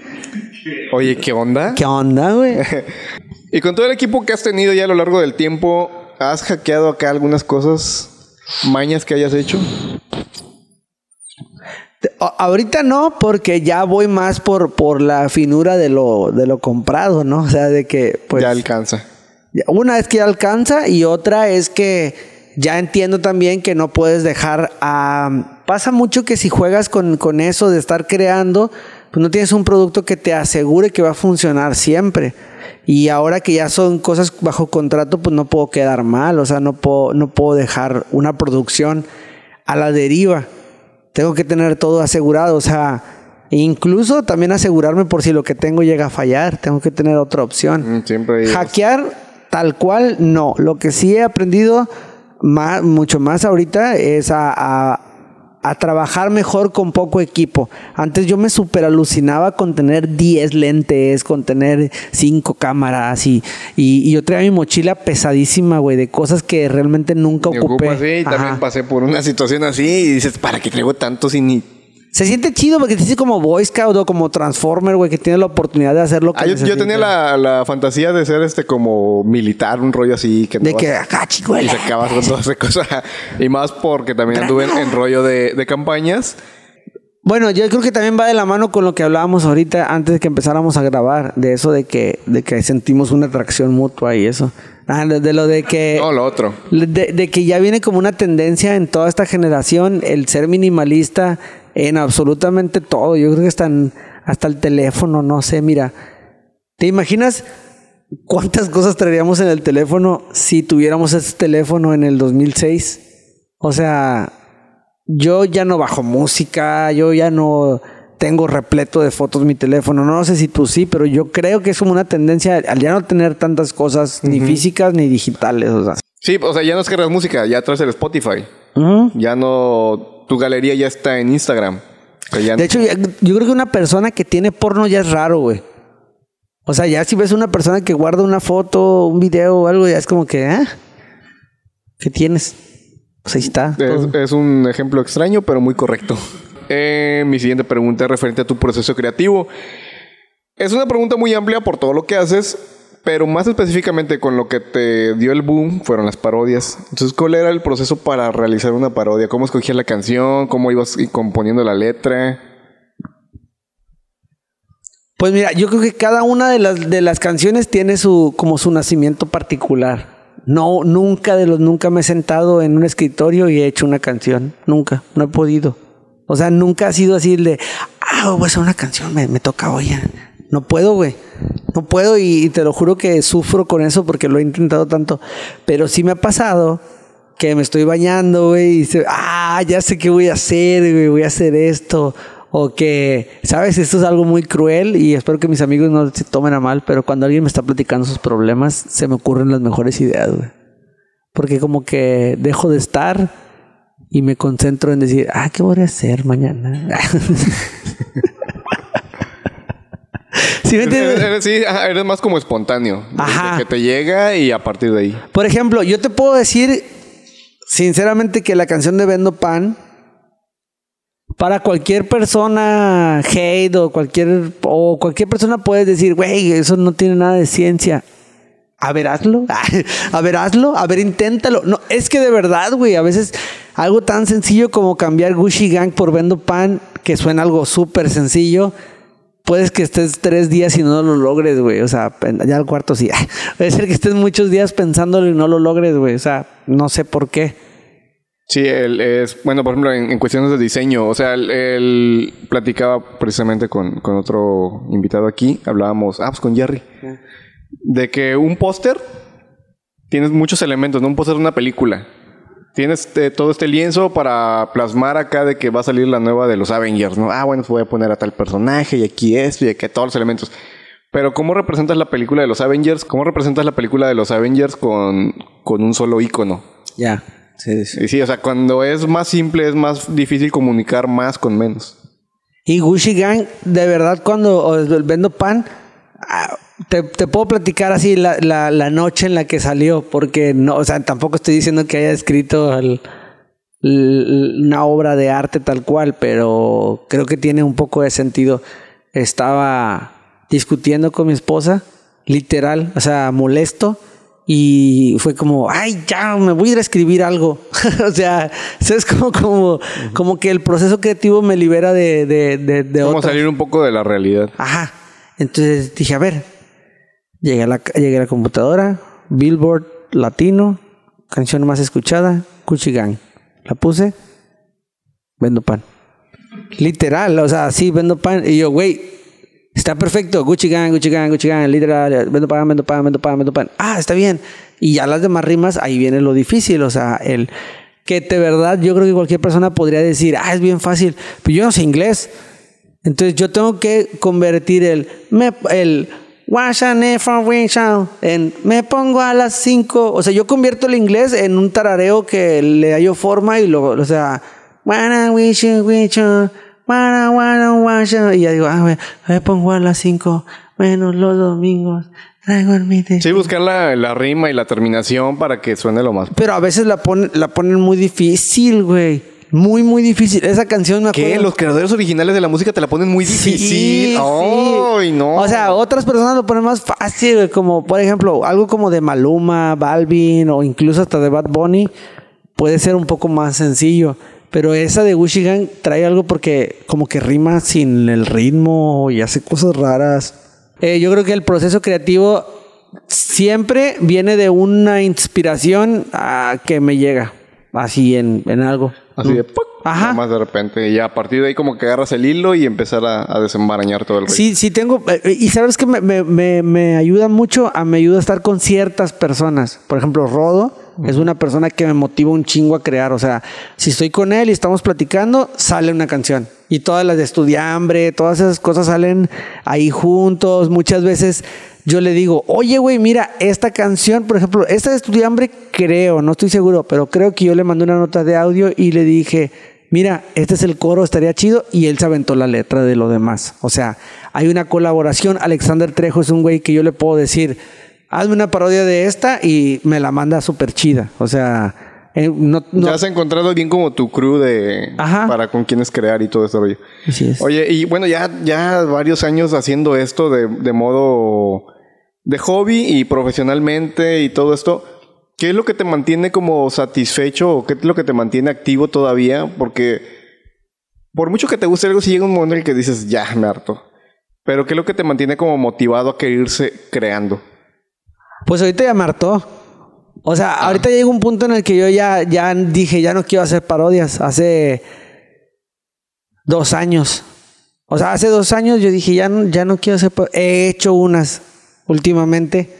Oye, ¿qué onda? ¿Qué onda, güey? Y con todo el equipo que has tenido ya a lo largo del tiempo, ¿has hackeado acá algunas cosas, mañas que hayas hecho? Ahorita no, porque ya voy más por, por la finura de lo, de lo comprado, ¿no? O sea, de que, pues. ya alcanza. Una es que ya alcanza y otra es que ya entiendo también que no puedes dejar a... Pasa mucho que si juegas con, con eso de estar creando, pues no tienes un producto que te asegure que va a funcionar siempre. Y ahora que ya son cosas bajo contrato, pues no puedo quedar mal. O sea, no puedo, no puedo dejar una producción a la deriva. Tengo que tener todo asegurado. O sea, incluso también asegurarme por si lo que tengo llega a fallar. Tengo que tener otra opción. Mm, Siempre Hackear tal cual, no. Lo que sí he aprendido más, mucho más ahorita es a, a- a trabajar mejor con poco equipo. Antes yo me super alucinaba con tener 10 lentes, con tener 5 cámaras y, y, y yo traía mi mochila pesadísima, güey, de cosas que realmente nunca Me ocupé. ocupas, sí, y también pasé por una situación así y dices, ¿para qué traigo tanto si ni...? Se siente chido porque te sientes como Boy Scout o como Transformer, güey, que tienes la oportunidad de hacer lo que Ah, yo, yo tenía la, la fantasía de ser este como militar, un rollo así. Que De que acá, Y chicuela. se acabas con toda esa cosa. Y más porque también anduve en, en rollo de, de campañas. Bueno, yo creo que también va de la mano con lo que hablábamos ahorita antes de que empezáramos a grabar, de eso de que, de que sentimos una atracción mutua y eso. Ah, de, de lo de que... No, lo otro. De, de que ya viene como una tendencia en toda esta generación el ser minimalista en absolutamente todo. Yo creo que en- hasta el teléfono, no sé, mira. ¿Te imaginas cuántas cosas traeríamos en el teléfono si tuviéramos ese teléfono en el 2006? O sea, yo ya no bajo música, yo ya no tengo repleto de fotos mi teléfono. No sé si tú sí, pero yo creo que es como una tendencia al ya no tener tantas cosas ni físicas ni digitales. O sea. Sí, o sea, ya no descargas música, ya traes el Spotify. Ya no... Tu galería ya está en Instagram. O sea, ya- De hecho, yo creo que una persona que tiene porno ya es raro, güey. O sea, ya si ves una persona que guarda una foto, un video o algo, ya es como que, ¿eh? ¿Qué tienes? Pues ahí está. es un ejemplo extraño, pero muy correcto. Eh, mi siguiente pregunta es referente a tu proceso creativo. Es una pregunta muy amplia por todo lo que haces, pero más específicamente con lo que te dio el boom fueron las parodias. Entonces, ¿cuál era el proceso para realizar una parodia? ¿Cómo escogías la canción? ¿Cómo ibas componiendo la letra? Pues mira, yo creo que cada una de las, de las canciones tiene su, como su nacimiento particular. No, nunca de los nunca me he sentado en un escritorio y he hecho una canción. Nunca, no he podido. O sea, nunca ha sido así el de, ah, voy a hacer una canción, me, me toca hoy. Ya". No puedo, güey. No puedo y, y te lo juro que sufro con eso porque lo he intentado tanto. Pero sí me ha pasado que me estoy bañando, güey, y dice, ah, ya sé qué voy a hacer, güey, voy a hacer esto. O que, sabes, esto es algo muy cruel y espero que mis amigos no se tomen a mal, pero cuando alguien me está platicando sus problemas, se me ocurren las mejores ideas, güey. Porque como que dejo de estar y me concentro en decir, ah, ¿qué voy a hacer mañana? ¿Sí me entiendes? Eres- sí, eres más como espontáneo. Ajá. que te llega y a partir de ahí. Por ejemplo, yo te puedo decir sinceramente que la canción de Vendo Pan para cualquier persona hate o cualquier o cualquier persona puedes decir, güey, eso no tiene nada de ciencia. A ver, hazlo. A ver, hazlo. A ver, inténtalo. No, es que de verdad, güey, a veces algo tan sencillo como cambiar Gucci Gang por Vendo Pan, que suena algo súper sencillo, puedes que estés tres días y no lo logres, güey. O sea, ya al cuarto sí. Puede ser que estés muchos días pensándolo y no lo logres, güey. O sea, no sé por qué. Sí, él es, bueno, por ejemplo, en, en cuestiones de diseño, o sea, él, él platicaba precisamente con, con otro invitado aquí, hablábamos, ah, pues con Jerry, de que un póster tienes muchos elementos, no puedo hacer una película. Tienes eh, todo este lienzo para plasmar acá de que va a salir la nueva de los Avengers, ¿no? Ah, bueno, voy a poner a tal personaje y aquí esto y aquí todos los elementos. Pero ¿cómo representas la película de los Avengers? ¿Cómo representas la película de los Avengers con, con un solo icono? Ya. Sí, sí. Y sí, o sea, cuando es más simple es más difícil comunicar más con menos. Y Gucci Gang, de verdad, cuando vendo pan, ah, te, te puedo platicar así la, la, la noche en la que salió, porque no, o sea, tampoco estoy diciendo que haya escrito el- el- una obra de arte tal cual, pero creo que tiene un poco de sentido. Estaba discutiendo con mi esposa, literal, o sea, molesto. Y fue como, ay, ya, me voy a ir a escribir algo. o sea, es como, como, como que el proceso creativo me libera de, de, de, de Como salir un poco de la realidad. Ajá. Entonces dije, a ver, llegué a la, llegué a la computadora, Billboard Latino, canción más escuchada, Gucci Gang. La puse, vendo pan. Literal, o sea, sí, vendo pan. Y yo, güey, está perfecto, Gucci Gang, Gucci Gang, Gucci Gang, literal, vendo pan, vendo pan, vendo pan, vendo pan. Ah, está bien. Y ya las demás rimas, ahí viene lo difícil, o sea, el que de verdad yo creo que cualquier persona podría decir, ah, es bien fácil, pero yo no sé inglés. Entonces yo tengo que convertir el me, el en me pongo a las 5. O sea, yo convierto el inglés en un tarareo que le hallo forma y lo, o sea. Y ya digo, ah, me, me pongo a las 5, menos los domingos, traigo el mi Sí, buscar la, la rima y la terminación para que suene lo más. Pero a veces la ponen, la ponen muy difícil, güey. Muy, muy difícil. Esa canción me acuerdo. ¿Qué? Los creadores originales de la música te la ponen muy Sí, difícil. sí. ¡Ay, no! O sea, otras personas lo ponen más fácil, como por ejemplo, algo como de Maluma, Balvin o incluso hasta de Bad Bunny puede ser un poco más sencillo. Pero esa de Gucci Gang trae algo porque como que rima sin el ritmo y hace cosas raras. Eh, yo creo que el proceso creativo siempre viene de una inspiración ah, que me llega así en, en algo. Así de ¡puc! Ajá. Más de repente. Y a partir de ahí como que agarras el hilo y empezar a, a desembarañar todo el ritmo. Sí, sí tengo. eh, Y sabes que me, me, me, me ayuda mucho, a, me ayuda a estar con ciertas personas. Por ejemplo, Rodo es una persona que me motiva un chingo a crear. O sea, si estoy con él y estamos platicando, sale una canción. Y todas las de Estudiambre, todas esas cosas salen ahí juntos. Muchas veces yo le digo, oye, güey, mira, esta canción, por ejemplo, esta de Estudiambre, creo, no estoy seguro, pero creo que yo le mandé una nota de audio y le dije, mira, este es el coro, estaría chido, y él se aventó la letra de lo demás. O sea, hay una colaboración. Alexander Trejo es un güey que yo le puedo decir, hazme una parodia de esta y me la manda súper chida. O sea, eh, no, no- Ya has encontrado bien como tu crew de... Ajá. Para con quienes crear y todo ese rollo. Así es. Oye, y bueno, ya, ya varios años haciendo esto de, de modo de hobby y profesionalmente y todo esto. ¿Qué es lo que te mantiene como satisfecho o qué es lo que te mantiene activo todavía? Porque por mucho que te guste algo, si llega un momento en el que dices, ya, me harto. Pero ¿qué es lo que te mantiene como motivado a quererse creando? Pues ahorita ya me hartó. O sea, ahorita llega un punto en el que yo ya, ya dije, ya no quiero hacer parodias. Hace dos años. O sea, hace dos años yo dije, ya no, ya no quiero hacer pa- He hecho unas últimamente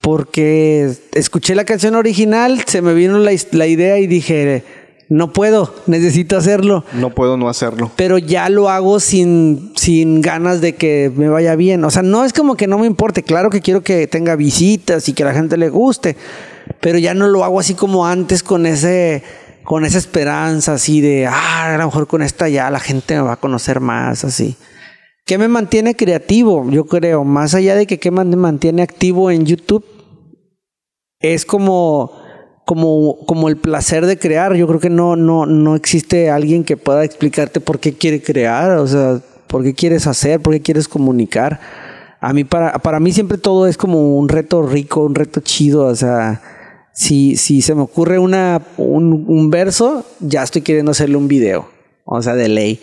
porque escuché la canción original, se me vino la, la idea y dije, no puedo, necesito hacerlo No puedo no hacerlo. pero ya lo hago sin, sin ganas de que me vaya bien. O sea, no es como que no me importe. Claro que quiero que tenga visitas y que la gente le guste, pero ya no lo hago así como antes con ese con esa esperanza así de, ah, a lo mejor con esta ya la gente me va a conocer más, así. ¿Qué me mantiene creativo? Yo creo, más allá de que qué me mantiene activo en YouTube, es como, como, como el placer de crear. Yo creo que no, no, no existe alguien que pueda explicarte por qué quiere crear, o sea, por qué quieres hacer, por qué quieres comunicar. A mí, para, para mí siempre todo es como un reto rico, un reto chido, o sea, si, si se me ocurre una, un, un verso, ya estoy queriendo hacerle un video, o sea, de ley.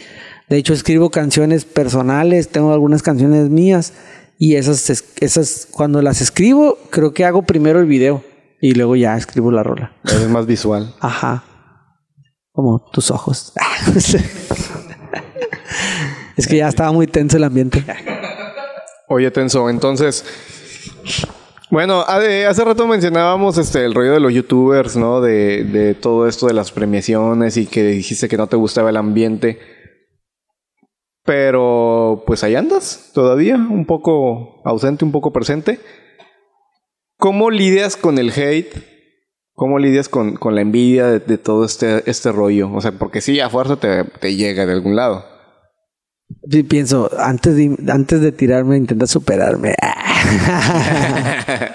De hecho, escribo canciones personales, tengo algunas canciones mías y esas, es- esas cuando las escribo, creo que hago primero el video y luego ya escribo la rola. Es más visual. Ajá. Como tus ojos. es que ya estaba muy tenso el ambiente. Oye, Tenso, entonces, Bueno, hace rato mencionábamos este el rollo de los youtubers, ¿no? De, de todo esto de las premiaciones y que dijiste que no te gustaba el ambiente. Pero pues ahí andas todavía, un poco ausente, un poco presente. ¿Cómo lidias con el hate? ¿Cómo lidias con, con la envidia de, de todo este, este rollo? O sea, porque sí, a fuerza te, te llega de algún lado. Sí, pienso, antes de, antes de tirarme, intenta superarme.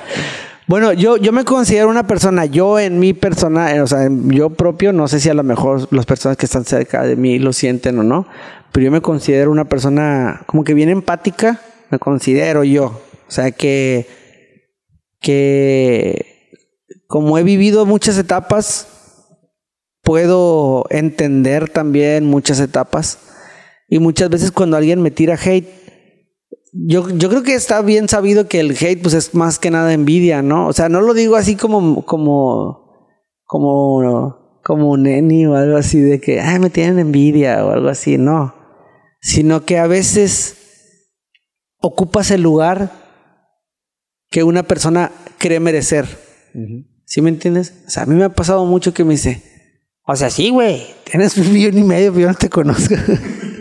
bueno, yo, yo me considero una persona, yo en mi persona, eh, o sea, en yo propio, no sé si a lo mejor las personas que están cerca de mí lo sienten o no, pero yo me considero una persona como que bien empática, me considero yo. O sea, que, que como he vivido muchas etapas, puedo entender también muchas etapas. Y muchas veces cuando alguien me tira hate, yo, yo creo que está bien sabido que el hate pues es más que nada envidia, ¿no? O sea, no lo digo así como, como, como, como un neni o algo así de que, ay, me tienen envidia o algo así, no. Sino que a veces ocupas el lugar que una persona cree merecer. ¿Sí me entiendes? O sea, a mí me ha pasado mucho que me dice, o sea, sí, güey, tienes un millón y medio, pero yo no te conozco.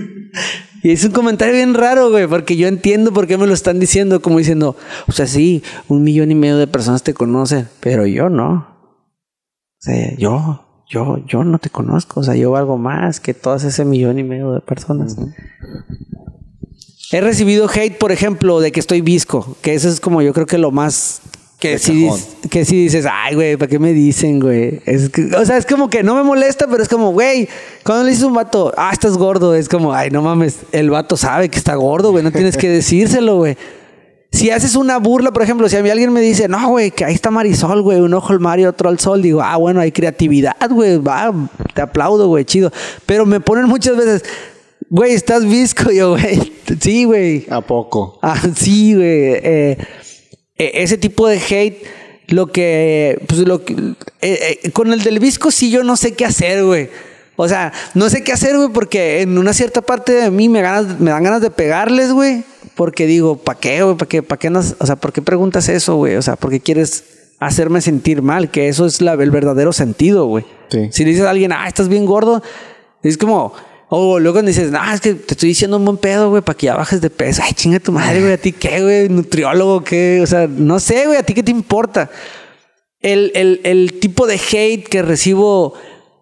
y es un comentario bien raro, güey, porque yo entiendo por qué me lo están diciendo, como diciendo, o sea, sí, un millón y medio de personas te conocen, pero yo no. O sea, yo, yo, yo no te conozco, o sea, yo valgo más que todas ese millón y medio de personas. He recibido hate, por ejemplo, de que estoy visco, que eso es como yo creo que lo más que dis- que sí dices, ay, güey, ¿para qué me dicen, güey? Es que- o sea, es como que no me molesta, pero es como, güey, cuando le dices a un vato, ah, estás gordo, es como, ay, no mames, el vato sabe que está gordo, güey, no tienes que decírselo, güey. Si haces una burla, por ejemplo, si a mí alguien me dice, no, güey, que ahí está Marisol, güey, un ojo al mar y otro al sol, digo, ah, bueno, hay creatividad, güey, va, te aplaudo, güey, chido. Pero me ponen muchas veces, güey, estás visco, yo, güey, sí, güey. ¿A poco? Ah, sí, güey. eh, eh, ese tipo de hate, lo que, pues lo que, eh, eh, con el del visco sí yo no sé qué hacer, güey. O sea, no sé qué hacer, güey, porque en una cierta parte de mí me, ganas, me dan ganas de pegarles, güey. Porque digo, ¿para qué, güey? ¿Para qué, para qué nos, o sea, ¿por qué preguntas eso, güey? O sea, ¿por qué quieres hacerme sentir mal? Que eso es la- el verdadero sentido, güey. Sí. Si le dices a alguien, ah, estás bien gordo, es como, o luego dices, ah, es que te estoy diciendo un buen pedo, güey, para que ya bajes de peso. Ay, chinga tu madre, güey, a ti qué, güey, nutriólogo, qué, o sea, no sé, güey, a ti qué te importa. El, el, el tipo de hate que recibo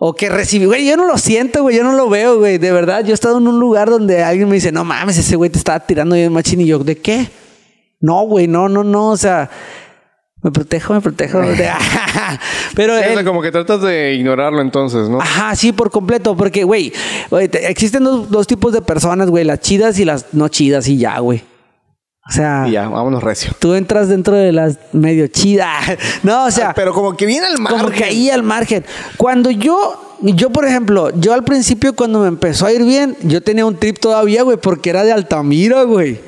o que recibí, güey, yo no lo siento, güey, yo no lo veo, güey, de verdad. Yo he estado en un lugar donde alguien me dice, no mames, ese güey te estaba tirando bien machín y yo, ¿de qué? No, güey, no, no, no, o sea, me protejo, me protejo. Pero Sí, o el- como que tratas de ignorarlo entonces, ¿no? Ajá, sí, por completo, porque, güey, güey, te- existen dos, dos tipos de personas, güey, las chidas y las no chidas y ya, güey. O sea, Y ya, vámonos recio. tú entras dentro de las medio chidas. No, o sea, Pero como que viene al mar. como que ahí al margen. Cuando yo, yo por ejemplo, yo al principio cuando me empezó a ir bien, yo tenía un trip todavía, güey, porque era de Altamira, güey.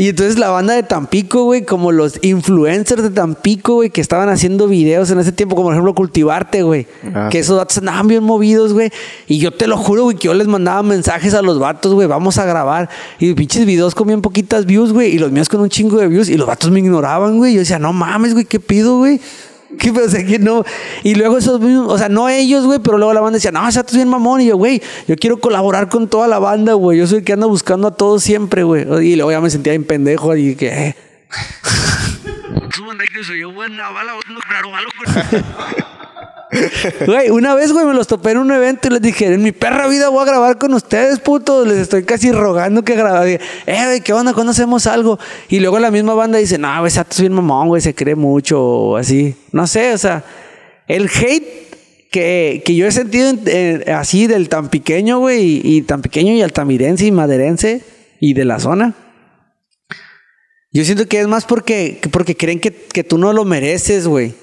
Y entonces la banda de Tampico, güey, como los influencers de Tampico, güey, que estaban haciendo videos en ese tiempo, como por ejemplo Cultivarte, güey. Ah, que esos vatos andaban bien movidos, güey. Y yo te lo juro, güey, que yo les mandaba mensajes a los vatos, güey, vamos a grabar. Y pinches videos con bien poquitas views, güey. Y los míos con un chingo de views. Y los vatos me ignoraban, güey. Yo decía, no mames, güey, ¿qué pido, güey? ¿Qué o sea, que no? Y luego esos mismos, o sea, no ellos, güey, pero luego la banda decía, no, ese vato es bien mamón. Y yo, güey, yo quiero colaborar con toda la banda, güey. Yo soy el que anda buscando a todos siempre, güey. Y luego ya me sentía bien pendejo y que, eh. Güey, una vez, güey, me los topé en un evento y les dije, en mi perra vida voy a grabar con ustedes, putos. Les estoy casi rogando que graben. Eh, güey, ¿qué onda? ¿Cuándo hacemos algo? Y luego la misma banda dice, no, güey, Sato es bien mamón, güey, se cree mucho o así. No sé, o sea, el hate que, que yo he sentido en- en- así del tan pequeño, güey, y, tan pequeño y altamirense y maderense y de la zona. Yo siento que es más porque, que porque creen que, que tú no lo mereces, güey.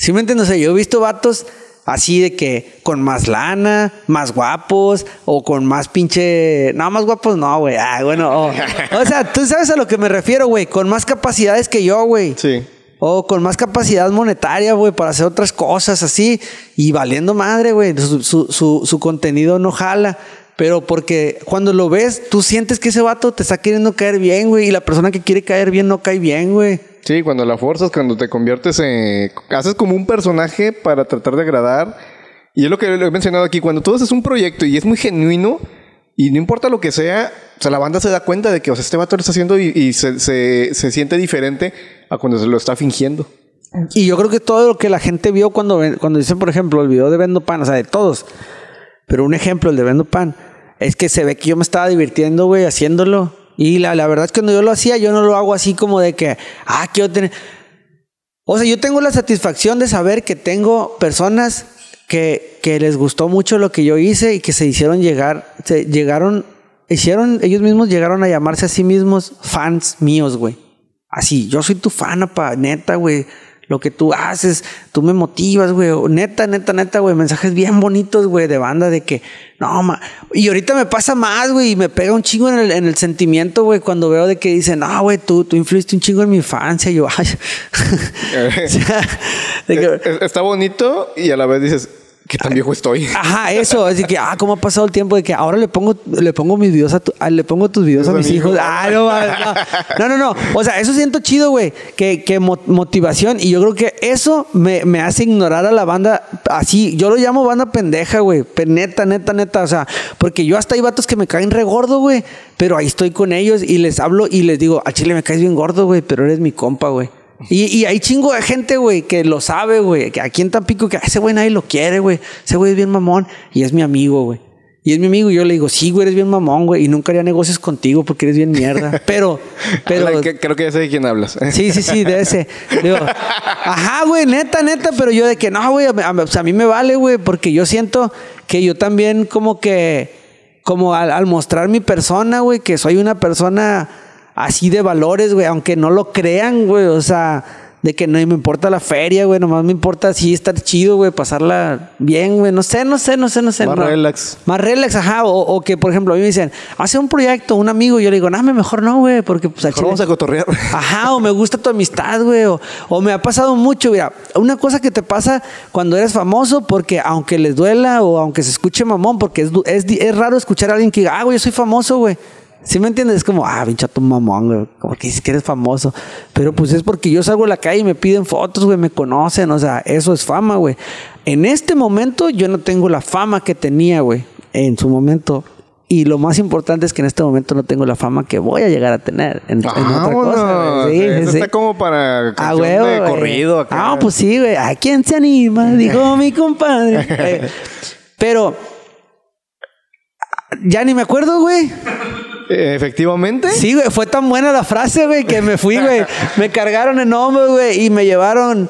¿Sí me entiendes? O sea, yo he visto vatos así de que con más lana, más guapos o con más pinche... No, más guapos no, güey. Ah, bueno. O, o sea, tú sabes a lo que me refiero, güey. Con más capacidades que yo, güey. Sí. O con más capacidad monetaria, güey, para hacer otras cosas así. Y valiendo madre, güey. Su, su, su, su contenido no jala. Pero porque cuando lo ves, tú sientes que ese vato te está queriendo caer bien, güey. Y la persona que quiere caer bien no cae bien, güey. Sí, cuando la forzas, cuando te conviertes en... Haces como un personaje para tratar de agradar. Y es lo que he mencionado aquí. Cuando tú haces un proyecto y es muy genuino, y no importa lo que sea, o sea, la banda se da cuenta de que o sea, este vato lo está haciendo y, se, se, se siente diferente a cuando se lo está fingiendo. Y yo creo que todo lo que la gente vio cuando, cuando dicen, por ejemplo, el video de Vendo Pan, o sea, de todos. Pero un ejemplo, el de Vendo Pan, es que se ve que yo me estaba divirtiendo, güey, haciéndolo. Y la, la verdad es que cuando yo lo hacía, yo no lo hago así como de que, ah, quiero tener. O sea, yo tengo la satisfacción de saber que tengo personas que, que les gustó mucho lo que yo hice y que se hicieron llegar, se llegaron, hicieron, ellos mismos llegaron a llamarse a sí mismos fans míos, güey. Así, yo soy tu fan, apa, neta, güey. Lo que tú haces, tú me motivas, güey. Neta, neta, neta, güey. Mensajes bien bonitos, güey, de banda de que, no, ma. Y ahorita me pasa más, güey, y me pega un chingo en el, en el sentimiento, güey, cuando veo de que dicen, no, güey, tú, tú influiste un chingo en mi infancia. Yo, ay. Está bonito y a la vez dices, ¿qué tan viejo estoy? Ajá, eso, así que, ah, cómo ha pasado el tiempo de que ahora le pongo, le pongo mis videos a tu- ah, le pongo tus videos a mis hijos. Ah, no, no, no, no, no. O sea, eso siento chido, güey. Que, que mo- motivación. Y yo creo que eso me, me hace ignorar a la banda así. Yo lo llamo banda pendeja, güey. Neta, neta, neta. O sea, porque yo hasta hay vatos que me caen re gordo, güey. Pero ahí estoy con ellos y les hablo y les digo, a Chile me caes bien gordo, güey, pero eres mi compa, güey. Y, y hay chingo de gente, güey, que lo sabe, güey. Que aquí en Tampico, que "Ah, ese güey nadie lo quiere, güey. Ese güey es bien mamón. Y es mi amigo, güey. Y es mi amigo. Y yo le digo, sí, güey, eres bien mamón, güey. Y nunca haría negocios contigo porque eres bien mierda. Pero, pero. Que- creo que ya sé de quién hablas. Sí, sí, sí, de ese. Digo, ajá, güey, neta, neta, pero yo de que no, güey, a, a mí- o sea, a mí me vale, güey, porque yo siento que yo también como que, como al, al mostrar mi persona, güey, que soy una persona así de valores, güey, aunque no lo crean, güey, o sea, de que no me importa la feria, güey, nomás me importa así estar chido, güey, pasarla bien, güey, no sé, no sé, no sé, no sé. Más no. relax. Más relax, ajá, o, o que, por ejemplo, a mí me dicen, hace un proyecto, un amigo, y yo le digo, no, mejor no, güey, porque pues al Mejor vamos a cotorrear. Ajá, o me gusta tu amistad, güey. O, o me ha pasado mucho, mira. Una cosa que te pasa cuando eres famoso, porque aunque les duela o aunque se escuche mamón, porque es, es, es raro escuchar a alguien que diga, ah, güey, yo soy famoso, güey. ¿Sí me entiendes? Es como, ah, pinche tu mamón, güey. Como que dices que eres famoso. Pero pues es porque yo salgo a la calle y me piden fotos, güey, me conocen. O sea, eso es fama, güey. En este momento yo no tengo la fama que tenía, güey. En su momento. Y lo más importante es que en este momento no tengo la fama que voy a llegar a tener en, en otra cosa. Sí, Eso sí, sí. está como para A canción huevo, de güey. corrido. acá. Ah, pues sí, güey. ¿A quién se anima? Dijo mi compadre. Eh, pero ya ni me acuerdo, güey. Eh, Efectivamente. Sí, güey, fue tan buena la frase, güey, que me fui, güey. Me cargaron en hombro, güey, y me llevaron.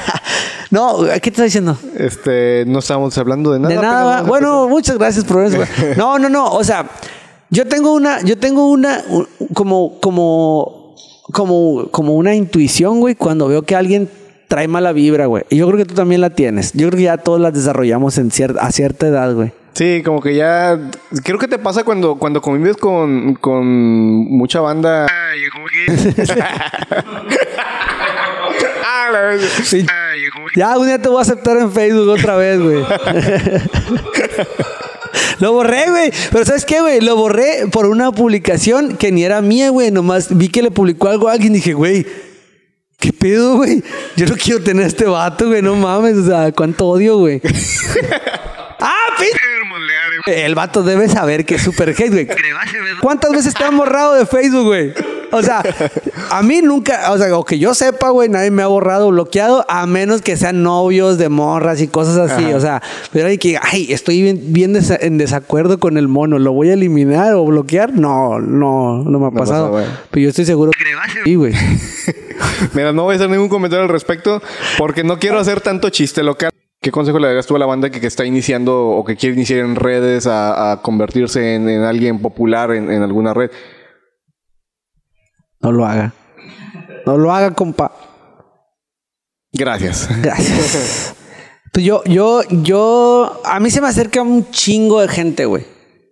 no, ¿qué te está diciendo? Este, no estábamos hablando de nada. de nada. Bueno, muchas gracias por eso. güey. No, no, no. O sea, yo tengo una, yo tengo una, como, como, como, como una intuición, güey, cuando veo que alguien trae mala vibra, güey. Y yo creo que tú también la tienes. Yo creo que ya todos la desarrollamos en cierta, a cierta edad, güey. Sí, como que ya. Creo que te pasa cuando, cuando convives con, con mucha banda. Ah, la vez. Ya, un día te voy a aceptar en Facebook otra vez, güey. Lo borré, güey. Pero ¿sabes qué, güey? Lo borré por una publicación que ni era mía, güey. Nomás vi que le publicó algo a alguien y dije, güey, ¿qué pedo, güey? Yo no quiero tener a este vato, güey. No mames. O sea, cuánto odio, güey. El vato debe saber que es super hate, güey. ¿Cuántas veces te han borrado de Facebook, güey? O sea, a mí nunca, o sea, o que yo sepa, güey, nadie me ha borrado o bloqueado, a menos que sean novios de morras y cosas así. O sea, pero hay que, ay, estoy bien, bien desa- en desacuerdo con el mono, ¿lo voy a eliminar o bloquear? No, no, no me ha No pasa, pasado. pero yo estoy seguro que sí, güey. Mira, no voy a hacer ningún comentario al respecto porque no quiero hacer tanto chiste local. ¿Qué consejo le darías tú a la banda que, que está iniciando o que quiere iniciar en redes a, a convertirse en, en alguien popular en, en alguna red? No lo haga. No lo haga, compa. Gracias. Gracias. Pues yo, yo, yo, a mí se me acerca un chingo de gente, güey.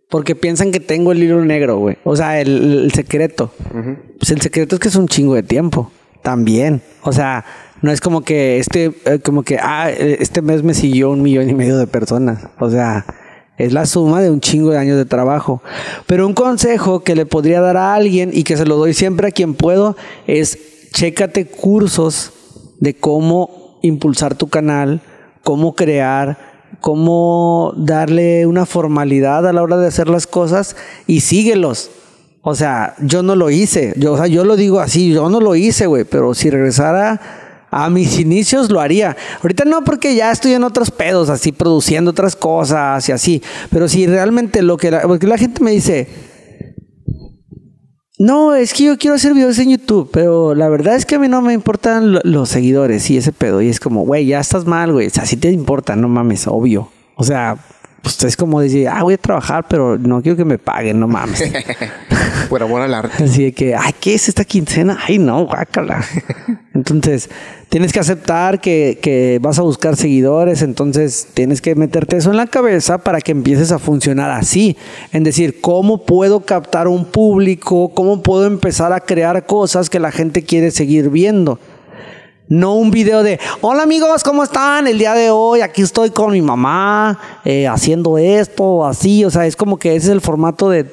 Porque piensan que tengo el libro negro, güey. O sea, el, el secreto. Pues el secreto es que es un chingo de tiempo. También. O sea, no es como que este, eh, como que, ah, eh, este mes me siguió un millón y medio de personas. O sea, es la suma de un chingo de años de trabajo. Pero un consejo que le podría dar a alguien y que se lo doy siempre a quien puedo es chécate cursos de cómo impulsar tu canal, cómo crear, cómo darle una formalidad a la hora de hacer las cosas y síguelos. O sea, yo no lo hice. Yo, o sea, yo lo digo así, yo no lo hice, güey. Pero si regresara a mis inicios, lo haría. Ahorita no, porque ya estoy en otros pedos, así produciendo otras cosas y así. Pero si realmente lo que la, porque la gente me dice, no, es que yo quiero hacer videos en YouTube, pero la verdad es que a mí no me importan lo- los seguidores y ese pedo. Y es como, güey, ya estás mal, güey. O sea, te importa, no mames, obvio. O sea, pues es como decir, ah, voy a trabajar, pero no quiero que me paguen, no mames. Por amor al arte. Así de que, ay, ¿qué es esta quincena? Ay, no, guácala. Entonces, tienes que aceptar que, que vas a buscar seguidores, entonces tienes que meterte eso en la cabeza para que empieces a funcionar así. En decir, ¿cómo puedo captar un público? ¿Cómo puedo empezar a crear cosas que la gente quiere seguir viendo? No un video de, hola amigos, ¿cómo están? El día de hoy aquí estoy con mi mamá eh, haciendo esto, así. O sea, es como que ese es el formato de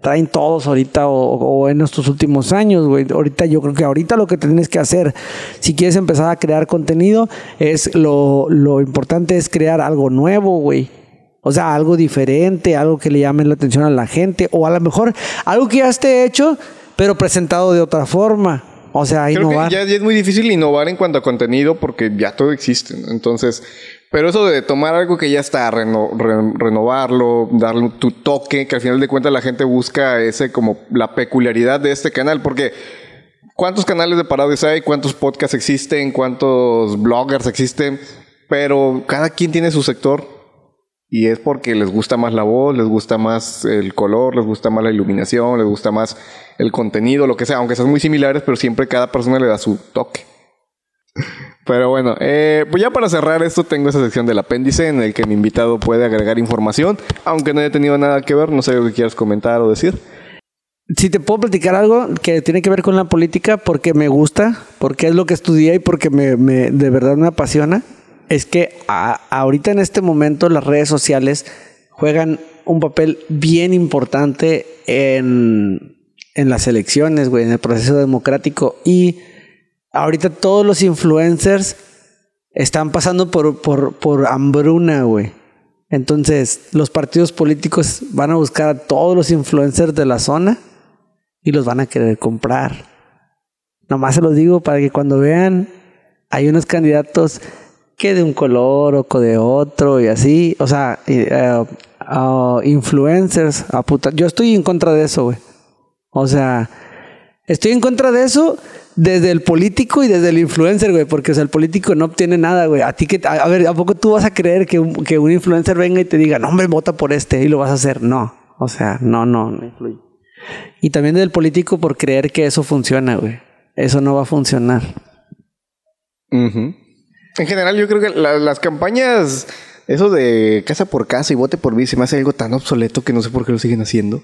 traen todos ahorita o, o en estos últimos años, güey. Ahorita yo creo que ahorita lo que tienes que hacer, si quieres empezar a crear contenido, es lo, lo importante es crear algo nuevo, güey. O sea, algo diferente, algo que le llame la atención a la gente, o a lo mejor algo que ya esté hecho, pero presentado de otra forma. O sea, Creo innovar. que ya, ya es muy difícil innovar en cuanto a contenido porque ya todo existe. ¿no? Entonces, pero eso de tomar algo que ya está, reno- re- renovarlo, darle tu toque, que al final de cuentas la gente busca ese como la peculiaridad de este canal, porque ¿cuántos canales de parodias hay? ¿Cuántos podcasts existen? ¿Cuántos bloggers existen? Pero cada quien tiene su sector y es porque les gusta más la voz, les gusta más el color, les gusta más la iluminación, les gusta más el contenido, lo que sea, aunque sean muy similares, pero siempre cada persona le da su toque. Pero bueno, eh, pues ya para cerrar esto tengo esa sección del apéndice en el que mi invitado puede agregar información, aunque no haya tenido nada que ver, no sé lo que quieras comentar o decir. Si te puedo platicar algo que tiene que ver con la política porque me gusta, porque es lo que estudié y porque me, me- de verdad me apasiona, es que a- ahorita en este momento las redes sociales juegan un papel bien importante en, en las elecciones, güey, en el proceso democrático. Y ahorita todos los influencers están pasando por, por, por hambruna, güey. Entonces, los partidos políticos van a buscar a todos los influencers de la zona y los van a querer comprar. Nomás se los digo para que cuando vean, hay unos candidatos que de un color o de otro y así, o sea, eh, influencers, a puta. Yo estoy en contra de eso, güey. O sea, estoy en contra de eso desde el político y desde el influencer, güey, porque o sea, el político no obtiene nada, güey. A ti que, a, ver, ¿a poco tú vas a creer que un, que un influencer venga y te diga, no, hombre, vota por este y lo vas a hacer? No, o sea, no, no, no influye. Y también del político por creer que eso funciona, güey. Eso no va a funcionar. Ujú. En general, yo creo que la- las campañas, eso de casa por casa y vote por mí, se me hace algo tan obsoleto que no sé por qué lo siguen haciendo.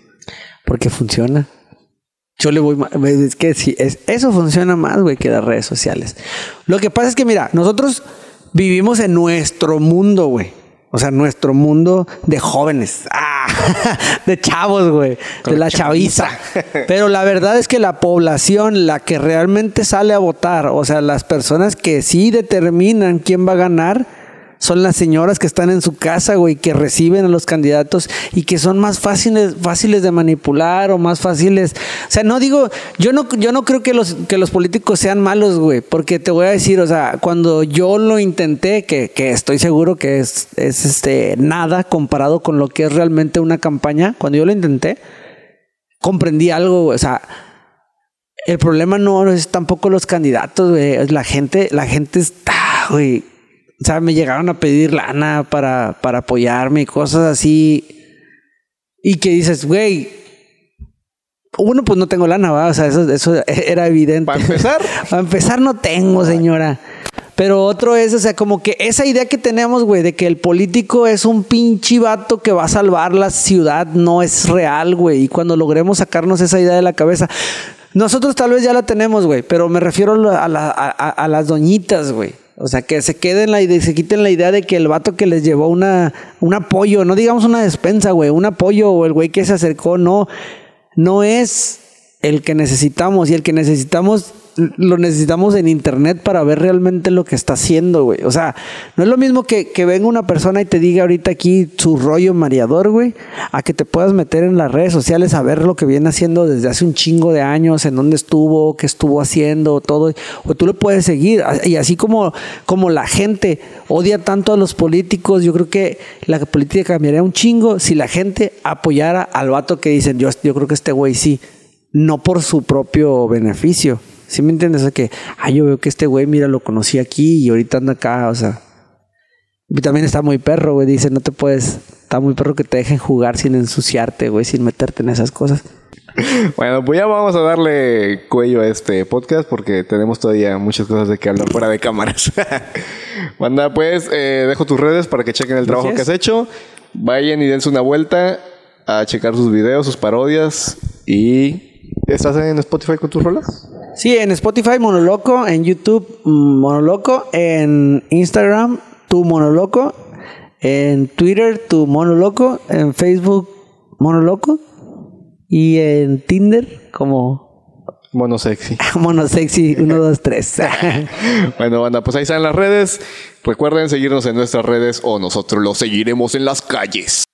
Porque funciona. Yo le voy ma- Es que sí, es, eso funciona más, güey, que las redes sociales. Lo que pasa es que, mira, nosotros vivimos en nuestro mundo, güey. O sea, nuestro mundo de jóvenes. Ah, de chavos, güey. De la chaviza. Pero la verdad es que la población, la que realmente sale a votar, o sea, las personas que sí determinan quién va a ganar, son las señoras que están en su casa, güey, que reciben a los candidatos y que son más fáciles, fáciles de manipular o más fáciles. O sea, no digo, yo no, yo no creo que los, que los políticos sean malos, güey, porque te voy a decir, o sea, cuando yo lo intenté, que, que estoy seguro que es, es este nada comparado con lo que es realmente una campaña, cuando yo lo intenté, comprendí algo, güey, o sea, el problema no es tampoco los candidatos, güey. Es la gente, la gente está, güey. O sea, me llegaron a pedir lana para, para apoyarme y cosas así. Y que dices, güey. Uno, pues no tengo lana, ¿va? O sea, eso, eso era evidente. Para empezar. Para empezar, no tengo, señora. Pero otro es, o sea, como que esa idea que tenemos, güey, de que el político es un pinche vato que va a salvar la ciudad, no es real, güey. Y cuando logremos sacarnos esa idea de la cabeza, nosotros tal vez ya la tenemos, güey, pero me refiero a, la- a- a- a las doñitas, güey. O sea, que se queden la idea, se quiten la idea de que el vato que les llevó una, un apoyo, no digamos una despensa, güey, un apoyo o el güey que se acercó, no, no es el que necesitamos y el que necesitamos lo necesitamos en internet para ver realmente lo que está haciendo, güey. O sea, no es lo mismo que, que venga una persona y te diga ahorita aquí su rollo mareador, güey, a que te puedas meter en las redes sociales a ver lo que viene haciendo desde hace un chingo de años, en dónde estuvo, qué estuvo haciendo, todo. O tú lo puedes seguir. Y así como, como la gente odia tanto a los políticos, yo creo que la política cambiaría un chingo si la gente apoyara al vato que dicen, yo, yo creo que este güey sí no por su propio beneficio. ¿Sí me entiendes? O que, ah, yo veo que este güey, mira, lo conocí aquí y ahorita anda acá, o sea. Y también está muy perro, güey. Dice, no te puedes. Está muy perro que te dejen jugar sin ensuciarte, güey, sin meterte en esas cosas. Bueno, pues ya vamos a darle cuello a este podcast porque tenemos todavía muchas cosas de que hablar fuera de cámaras. Manda, pues, eh, dejo tus redes para que chequen el trabajo que has hecho. Vayan y dense una vuelta a checar sus videos, sus parodias y ¿Estás en Spotify con tus rolas? Sí, en Spotify Monoloco, en YouTube Monoloco, en Instagram Tu Monoloco, en Twitter Tu Monoloco, en Facebook Monoloco y en Tinder como Mono sexy. Mono sexy 1, 2, 3. bueno, banda, pues ahí están las redes. Recuerden seguirnos en nuestras redes o nosotros los seguiremos en las calles.